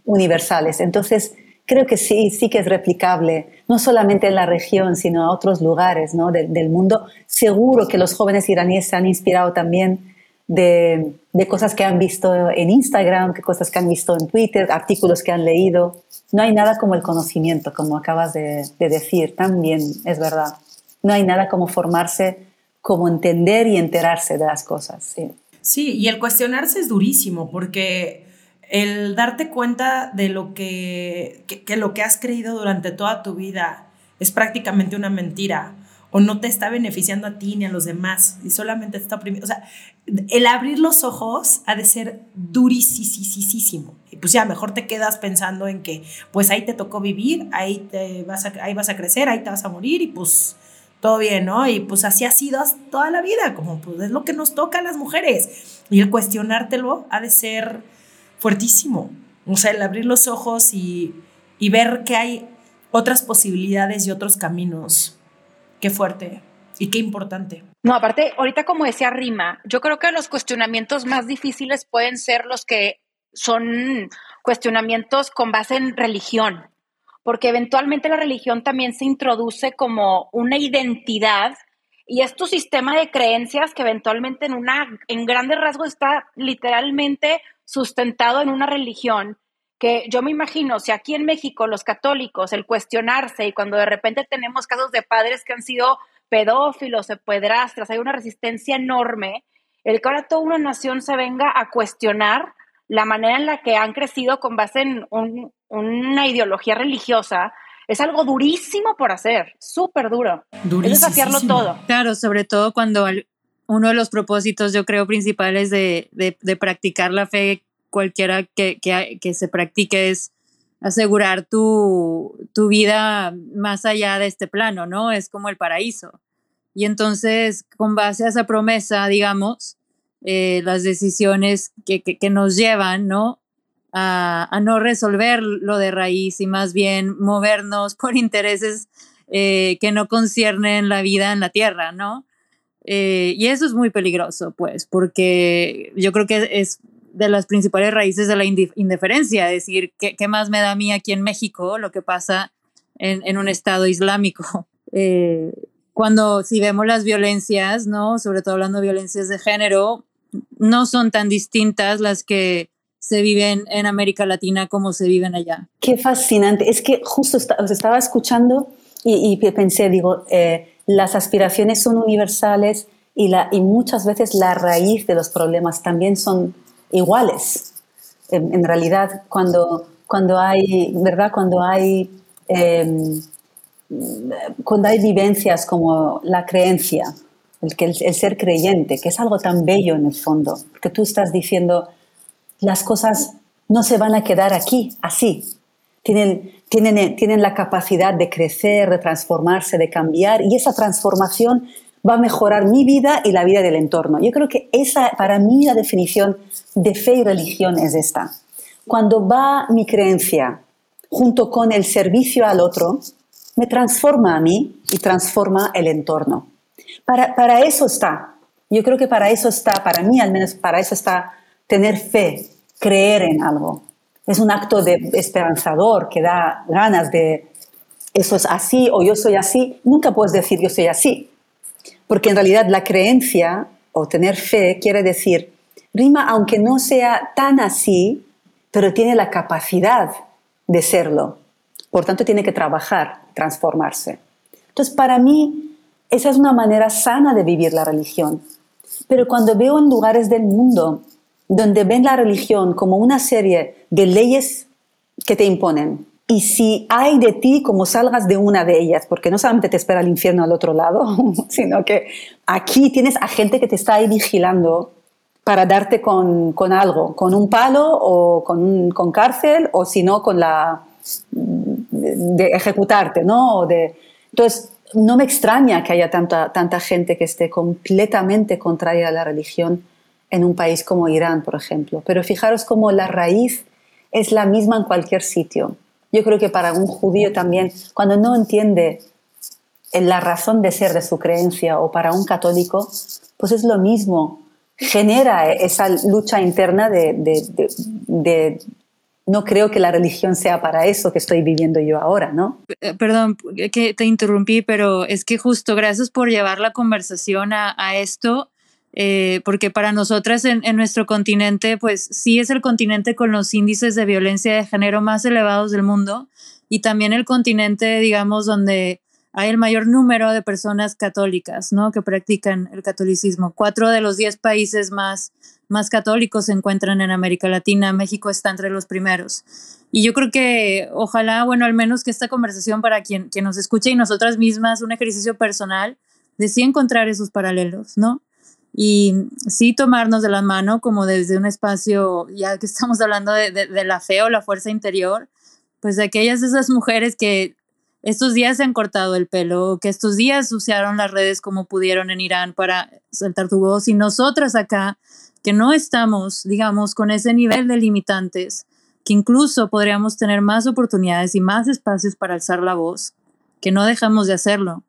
universales. Entonces, creo que sí, sí que es replicable, no solamente en la región, sino a otros lugares ¿no? del mundo. Seguro que los jóvenes iraníes se han inspirado también de, de, cosas que han visto en Instagram, que cosas que han visto en Twitter, artículos que han leído. No hay nada como el conocimiento, como acabas de, de decir, también es verdad. No hay nada como formarse, como entender y enterarse de las cosas. Sí, sí y el cuestionarse es durísimo, porque el darte cuenta de lo que, que, lo que has creído durante toda tu vida es prácticamente una mentira o no te está beneficiando a ti ni a los demás y solamente te está oprimiendo. O sea, el abrir los ojos ha de ser durísimo. Y pues ya, mejor te quedas pensando en que pues ahí te tocó vivir, ahí, te vas a, ahí vas a crecer, ahí te vas a morir y pues todo bien, ¿no? Y pues así ha sido toda la vida, como pues es lo que nos toca a las mujeres. Y el cuestionártelo ha de ser fuertísimo. O sea, el abrir los ojos y, y ver que hay otras posibilidades y otros caminos. Qué fuerte y qué importante. No, aparte, ahorita como decía Rima, yo creo que los cuestionamientos más difíciles pueden ser los que son cuestionamientos con base en religión, porque eventualmente la religión también se introduce como una identidad y es tu sistema de creencias que eventualmente en una en grandes rasgos está literalmente sustentado en una religión que yo me imagino, si aquí en México los católicos, el cuestionarse y cuando de repente tenemos casos de padres que han sido pedófilos o pedrastras, hay una resistencia enorme, el que ahora toda una nación se venga a cuestionar la manera en la que han crecido con base en un, una ideología religiosa, es algo durísimo por hacer, súper duro. Es desafiarlo todo. Claro, sobre todo cuando uno de los propósitos, yo creo, principales de, de, practicar la fe, cualquiera que, que, que, se practique, es asegurar tu, tu vida más allá de este plano, ¿no? Es como el paraíso. Y entonces, con base a esa promesa, digamos, eh, las decisiones que, que, nos llevan, ¿no? A, a, no resolver lo de raíz y más bien movernos por intereses eh, que no conciernen la vida en la tierra, ¿no? Eh, y eso es muy peligroso, pues, porque yo creo que es de las principales raíces de la indiferencia, decir, ¿qué, ¿qué, más me da a mí aquí en México lo que pasa en, en un Estado islámico? cuando si vemos las violencias, ¿no? Sobre todo hablando de violencias de género, no son tan distintas las que se viven en América Latina como se viven allá. Qué fascinante. Es que justo os estaba escuchando y, pensé, digo, eh, las aspiraciones son universales y, la, y muchas veces la raíz de los problemas también son iguales. En, realidad, cuando, cuando hay, ¿verdad? Cuando hay... Em, cuando hay vivencias como la creencia, el, el, el, ser creyente, que es algo tan bello en el fondo, que tú estás diciendo, las cosas no se van a quedar aquí, así. Tienen, tienen, tienen la capacidad de crecer, de transformarse, de cambiar, y esa transformación va a mejorar mi vida y la vida del entorno. Yo creo que esa, para mí, la definición de fe y religión es esta. Cuando va mi creencia junto con el servicio al otro, me transforma a mí y transforma el entorno. Para, para eso está. Yo creo que para eso está, para mí al menos, para eso está tener fe, creer en algo. Es un acto de esperanzador que da ganas de eso es así o yo soy así. Nunca puedes decir yo soy así, porque en realidad la creencia o tener fe quiere decir, rima aunque no sea tan así, pero tiene la capacidad de serlo. Por tanto, tiene que trabajar, transformarse. Entonces, para mí, esa es una manera sana de vivir la religión. Pero cuando veo en lugares del mundo donde ven la religión como una serie de leyes que te imponen, y si hay de ti como salgas de una de ellas, porque no solamente te espera el infierno al otro lado, sino que aquí tienes a gente que te está ahí vigilando para darte con, con algo, con un palo o con, con cárcel, o si no, con la, de ejecutarte, ¿no? Entonces, no me extraña que haya tanta, tanta gente que esté completamente contraria a la religión en un país como Irán, por ejemplo. Pero fijaros cómo la raíz es la misma en cualquier sitio. Yo creo que para un judío también, cuando no entiende la razón de ser de su creencia, o para un católico, pues es lo mismo. Genera esa lucha interna de, de, de, no creo que la religión sea para eso que estoy viviendo yo ahora, ¿no? Eh, perdón que te interrumpí, pero es que justo gracias por llevar la conversación a, esto, eh, porque para nosotras en, en, nuestro continente, pues sí es el continente con los índices de violencia de género más elevados del mundo y también el continente, digamos, donde hay el mayor número de personas católicas, ¿no? Que practican el catolicismo. Cuatro de los diez países más, más católicos se encuentran en América Latina. México está entre los primeros. Y yo creo que ojalá, bueno, al menos que esta conversación para quien, quien nos escuche y nosotras mismas, un ejercicio personal de sí encontrar esos paralelos, ¿no? Y sí tomarnos de la mano como desde un espacio, ya que estamos hablando de, de, la fe o la fuerza interior, pues aquellas esas mujeres que estos días se han cortado el pelo, que estos días usaron las redes como pudieron en Irán para saltar tu voz y nosotras acá, que no estamos, digamos, con ese nivel de limitantes, que incluso podríamos tener más oportunidades y más espacios para alzar la voz, que no dejamos de hacerlo.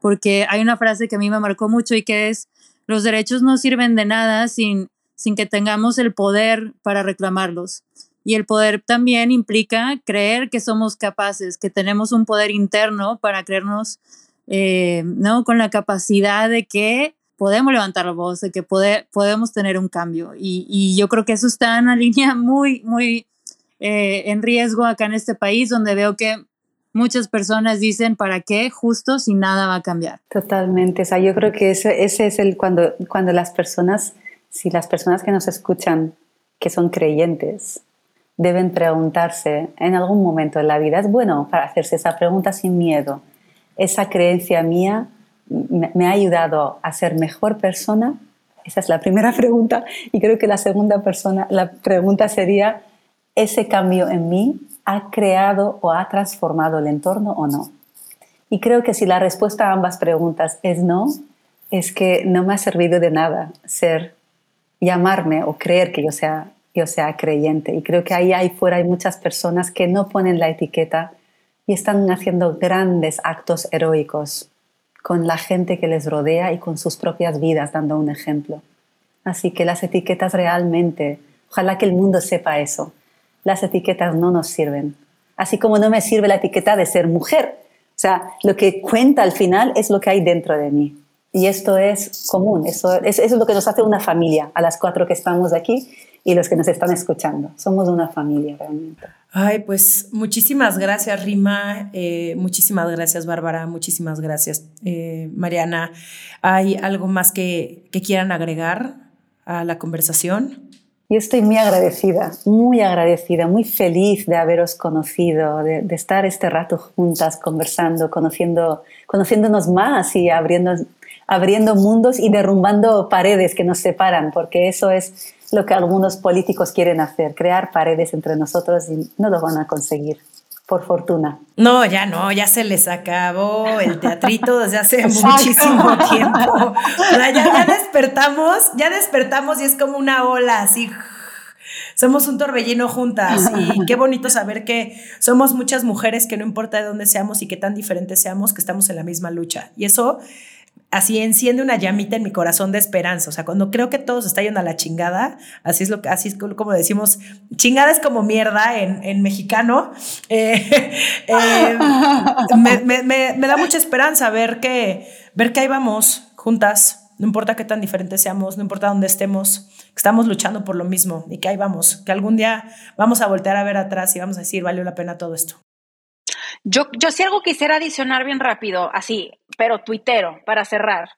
Porque hay una frase que a mí me marcó mucho y que es, los derechos no sirven de nada sin, sin que tengamos el poder para reclamarlos. Y el poder también implica creer que somos capaces, que tenemos un poder interno para creernos, eh, ¿no? Con la capacidad de que podemos levantar la voz, de que podemos tener un cambio. Y, yo creo que eso está en una línea muy, muy eh, en riesgo acá en este país, donde veo que muchas personas dicen, ¿para qué? Justo si nada va a cambiar. Totalmente. O sea, yo creo que ese, ese es el cuando, cuando las personas, si las personas que nos escuchan, que son creyentes, deben preguntarse en algún momento en la vida. Es bueno para hacerse esa pregunta sin miedo. Esa creencia mía me ha ayudado a ser mejor persona. Esa es la primera pregunta. Y creo que la segunda persona, la pregunta sería, ¿ese cambio en mí ha creado o ha transformado el entorno o no? Y creo que si la respuesta a ambas preguntas es no, es que no me ha servido de nada ser, llamarme o creer que yo sea, yo sea creyente. Y creo que ahí, ahí fuera hay muchas personas que no ponen la etiqueta y están haciendo grandes actos heroicos con la gente que les rodea y con sus propias vidas, dando un ejemplo. Así que las etiquetas realmente, ojalá que el mundo sepa eso, las etiquetas no nos sirven. Así como no me sirve la etiqueta de ser mujer, o sea, lo que cuenta al final es lo que hay dentro de mí. Y esto es común, eso, es lo que nos hace una familia, a las cuatro que estamos aquí y los que nos están escuchando. Somos una familia realmente. Ay, pues muchísimas gracias, Rima. Eh, muchísimas gracias, Bárbara. Muchísimas gracias, eh, Mariana. ¿Hay algo más que quieran agregar a la conversación? Yo estoy muy agradecida, muy agradecida, muy feliz de haberos conocido, de, estar este rato juntas conversando, conociendo, conociéndonos más y abriendo, abriendo mundos y derrumbando paredes que nos separan, porque eso es lo que algunos políticos quieren hacer, crear paredes entre nosotros y no lo van a conseguir por fortuna. No, ya no, ya se les acabó el teatrito desde hace muchísimo tiempo. ya, ya despertamos, ya despertamos y es como una ola así. Somos un torbellino juntas y qué bonito saber que somos muchas mujeres que no importa de dónde seamos y qué tan diferentes seamos, que estamos en la misma lucha. Y eso así enciende una llamita en mi corazón de esperanza. O sea, cuando creo que todo se está yendo a la chingada, así es lo que, así es como decimos, chingada es como mierda en, mexicano. Eh, eh, me, da mucha esperanza ver que, ver que ahí vamos juntas. No importa qué tan diferentes seamos, no importa dónde estemos, estamos luchando por lo mismo y que ahí vamos, que algún día vamos a voltear a ver atrás y vamos a decir, valió la pena todo esto. Yo, yo sí algo quisiera adicionar bien rápido, así, pero tuitero, para cerrar.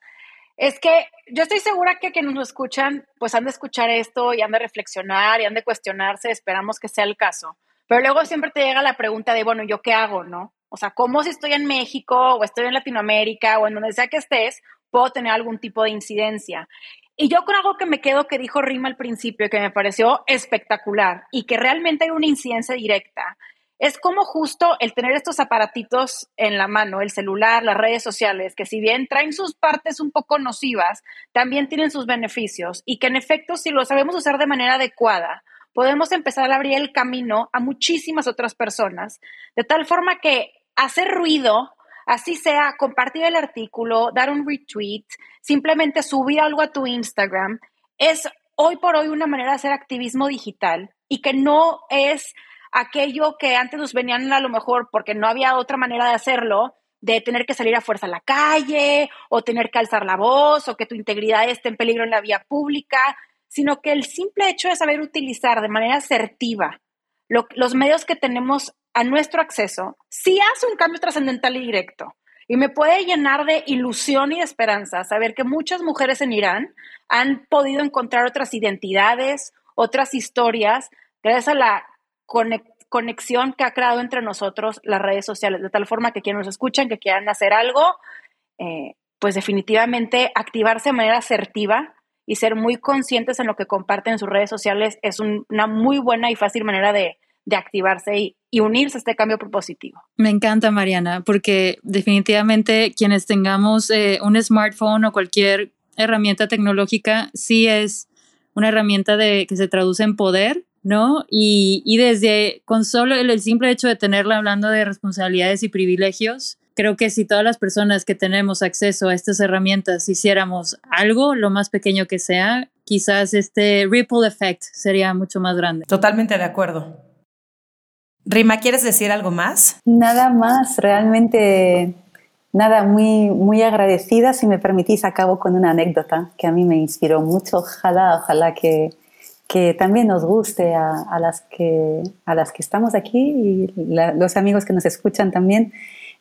Es que yo estoy segura que quienes nos escuchan, pues han de escuchar esto y han de reflexionar y han de cuestionarse, esperamos que sea el caso. Pero luego siempre te llega la pregunta de, bueno, ¿yo qué hago, no? O sea, ¿cómo si estoy en México o estoy en Latinoamérica o en donde sea que estés, puedo tener algún tipo de incidencia? Y yo con algo que me quedo que dijo Rima al principio que me pareció espectacular y que realmente hay una incidencia directa, es como justo el tener estos aparatitos en la mano, el celular, las redes sociales, que si bien traen sus partes un poco nocivas, también tienen sus beneficios y que en efecto, si lo sabemos usar de manera adecuada, podemos empezar a abrir el camino a muchísimas otras personas, de tal forma que hacer ruido, así sea compartir el artículo, dar un retweet, simplemente subir algo a tu Instagram, es hoy por hoy una manera de hacer activismo digital y que no es aquello que antes nos venían a lo mejor porque no había otra manera de hacerlo, de tener que salir a fuerza a la calle o tener que alzar la voz o que tu integridad esté en peligro en la vía pública, sino que el simple hecho de saber utilizar de manera asertiva los medios que tenemos a nuestro acceso, sí hace un cambio trascendental y directo. Y me puede llenar de ilusión y de esperanza saber que muchas mujeres en Irán han podido encontrar otras identidades, otras historias, gracias a la conexión que ha creado entre nosotros las redes sociales, de tal forma que quienes nos escuchan, que quieran hacer algo, eh, pues definitivamente activarse de manera asertiva y ser muy conscientes en lo que comparten en sus redes sociales es una muy buena y fácil manera de, activarse y, unirse a este cambio propositivo. Me encanta, Mariana, porque definitivamente quienes tengamos eh, un smartphone o cualquier herramienta tecnológica, sí es una herramienta de, que se traduce en poder ¿no? Y, y, desde con solo el, simple hecho de tenerla hablando de responsabilidades y privilegios, creo que si todas las personas que tenemos acceso a estas herramientas hiciéramos algo, lo más pequeño que sea, quizás este ripple effect sería mucho más grande. Totalmente de acuerdo. Rima, ¿quieres decir algo más? Nada más, realmente nada, muy, muy agradecida. Si me permitís, acabo con una anécdota que a mí me inspiró mucho. Ojalá, ojalá que, que también nos guste a, las, que, a las que estamos aquí y los amigos que nos escuchan también.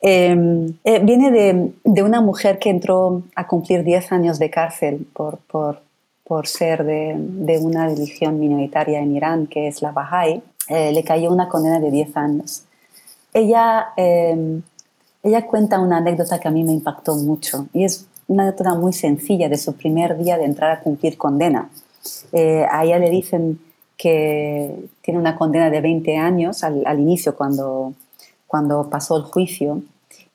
Em, eh, viene de, de, una mujer que entró a cumplir 10 años de cárcel por, por, por ser de, de, una religión minoritaria en Irán, que es la Bahá'í. eh, le cayó una condena de 10 años. Ella, em, ella cuenta una anécdota que a mí me impactó mucho y es una anécdota muy sencilla de su primer día de entrar a cumplir condena. Eh, a ella le dicen que tiene una condena de 20 años al, al inicio cuando, cuando pasó el juicio.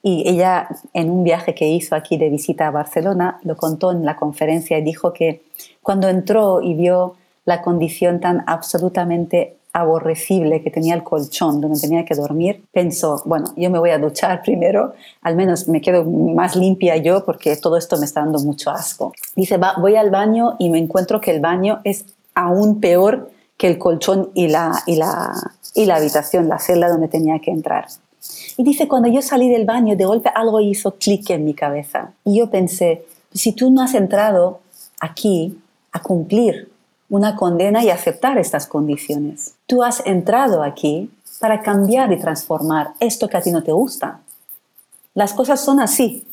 Y ella, en un viaje que hizo aquí de visita a Barcelona, lo contó en la conferencia y dijo que cuando entró y vio la condición tan absolutamente aborrecible que tenía el colchón donde tenía que dormir, pensó, bueno, yo me voy a duchar primero, al menos me quedo más limpia yo porque todo esto me está dando mucho asco. Dice, Va, voy al baño y me encuentro que el baño es aún peor que el colchón y la, y la, y la habitación, la celda donde tenía que entrar. Y dice, cuando yo salí del baño, de golpe algo hizo clic en mi cabeza. Y yo pensé, si tú no has entrado aquí a cumplir una condena y aceptar estas condiciones, tú has entrado aquí para cambiar y transformar esto que a ti no te gusta. Las cosas son así.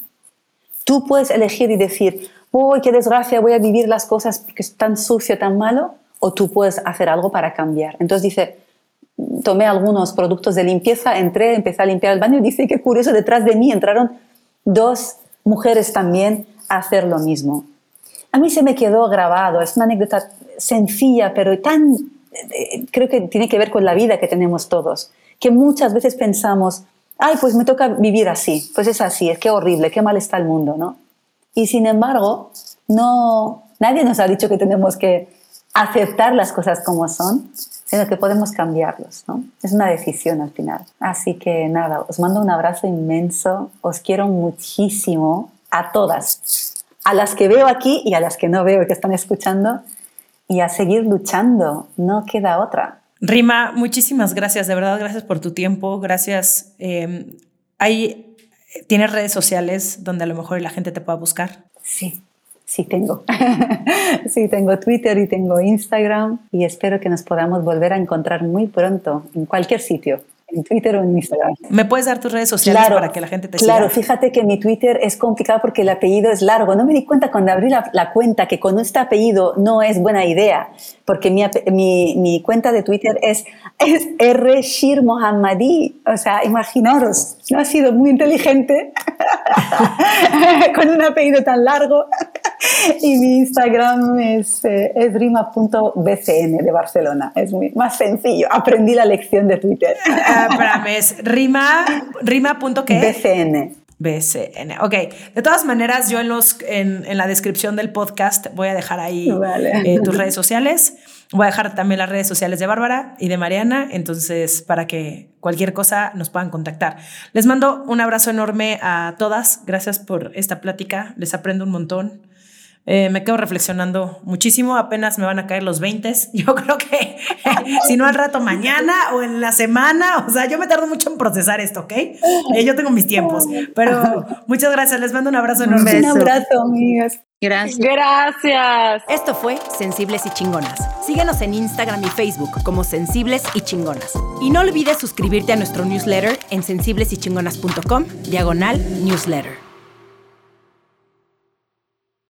Tú puedes elegir y decir, uy, qué desgracia, voy a vivir las cosas porque es tan sucio, tan malo, o tú puedes hacer algo para cambiar. Entonces dice, tomé algunos productos de limpieza, entré, empecé a limpiar el baño y dice que curioso, detrás de mí entraron dos mujeres también a hacer lo mismo. A mí se me quedó grabado, es una anécdota sencilla, pero tan, eh, creo que tiene que ver con la vida que tenemos todos, que muchas veces pensamos, ay, pues me toca vivir así, pues es así, es que horrible, qué mal está el mundo, ¿no? Y sin embargo, no, nadie nos ha dicho que tenemos que aceptar las cosas como son, sino que podemos cambiarlos, ¿no? Es una decisión al final. Así que nada, os mando un abrazo inmenso, os quiero muchísimo a todas, a las que veo aquí y a las que no veo y que están escuchando, y a seguir luchando, no queda otra. Rima, muchísimas gracias, de verdad, gracias por tu tiempo, gracias. Eh, hay, ¿Tienes redes sociales donde a lo mejor la gente te pueda buscar? Sí, Sí tengo. sí tengo Twitter y tengo Instagram y espero que nos podamos volver a encontrar muy pronto en cualquier sitio en Twitter o en Instagram. ¿Me puedes dar tus redes sociales para que la gente te siga? Claro, fíjate que mi Twitter es complicado porque el apellido es largo. No me di cuenta cuando abrí la, la cuenta que con este apellido no es buena idea, porque mi, mi, mi cuenta de Twitter es, es R. Shir Mohammadi. O sea, imaginaros, no ha sido muy inteligente con un apellido tan largo. y mi Instagram es, eh, es rima.bcn de Barcelona. Es muy, más sencillo. Aprendí la lección de Twitter. Ah, espérame, es rima, rima.qué? BCN. BCN. Ok, de todas maneras, yo en, los, en, en la descripción del podcast voy a dejar ahí eh, tus redes sociales. Voy a dejar también las redes sociales de Bárbara y de Mariana, entonces para que cualquier cosa nos puedan contactar. Les mando un abrazo enorme a todas. Gracias por esta plática. Les aprendo un montón. Eh, me quedo reflexionando muchísimo, apenas me van a caer los 20. Yo creo que si no al rato mañana o en la semana, o sea, yo me tardo mucho en procesar esto, ¿ok? Eh, yo tengo mis tiempos, pero muchas gracias, les mando un abrazo enorme. Un abrazo, amigas. Gracias. Gracias. Esto fue Sensibles y Chingonas. Síguenos en Instagram y Facebook como Sensibles y Chingonas. Y no olvides suscribirte a nuestro newsletter en sensiblesychingonas.com, diagonal newsletter.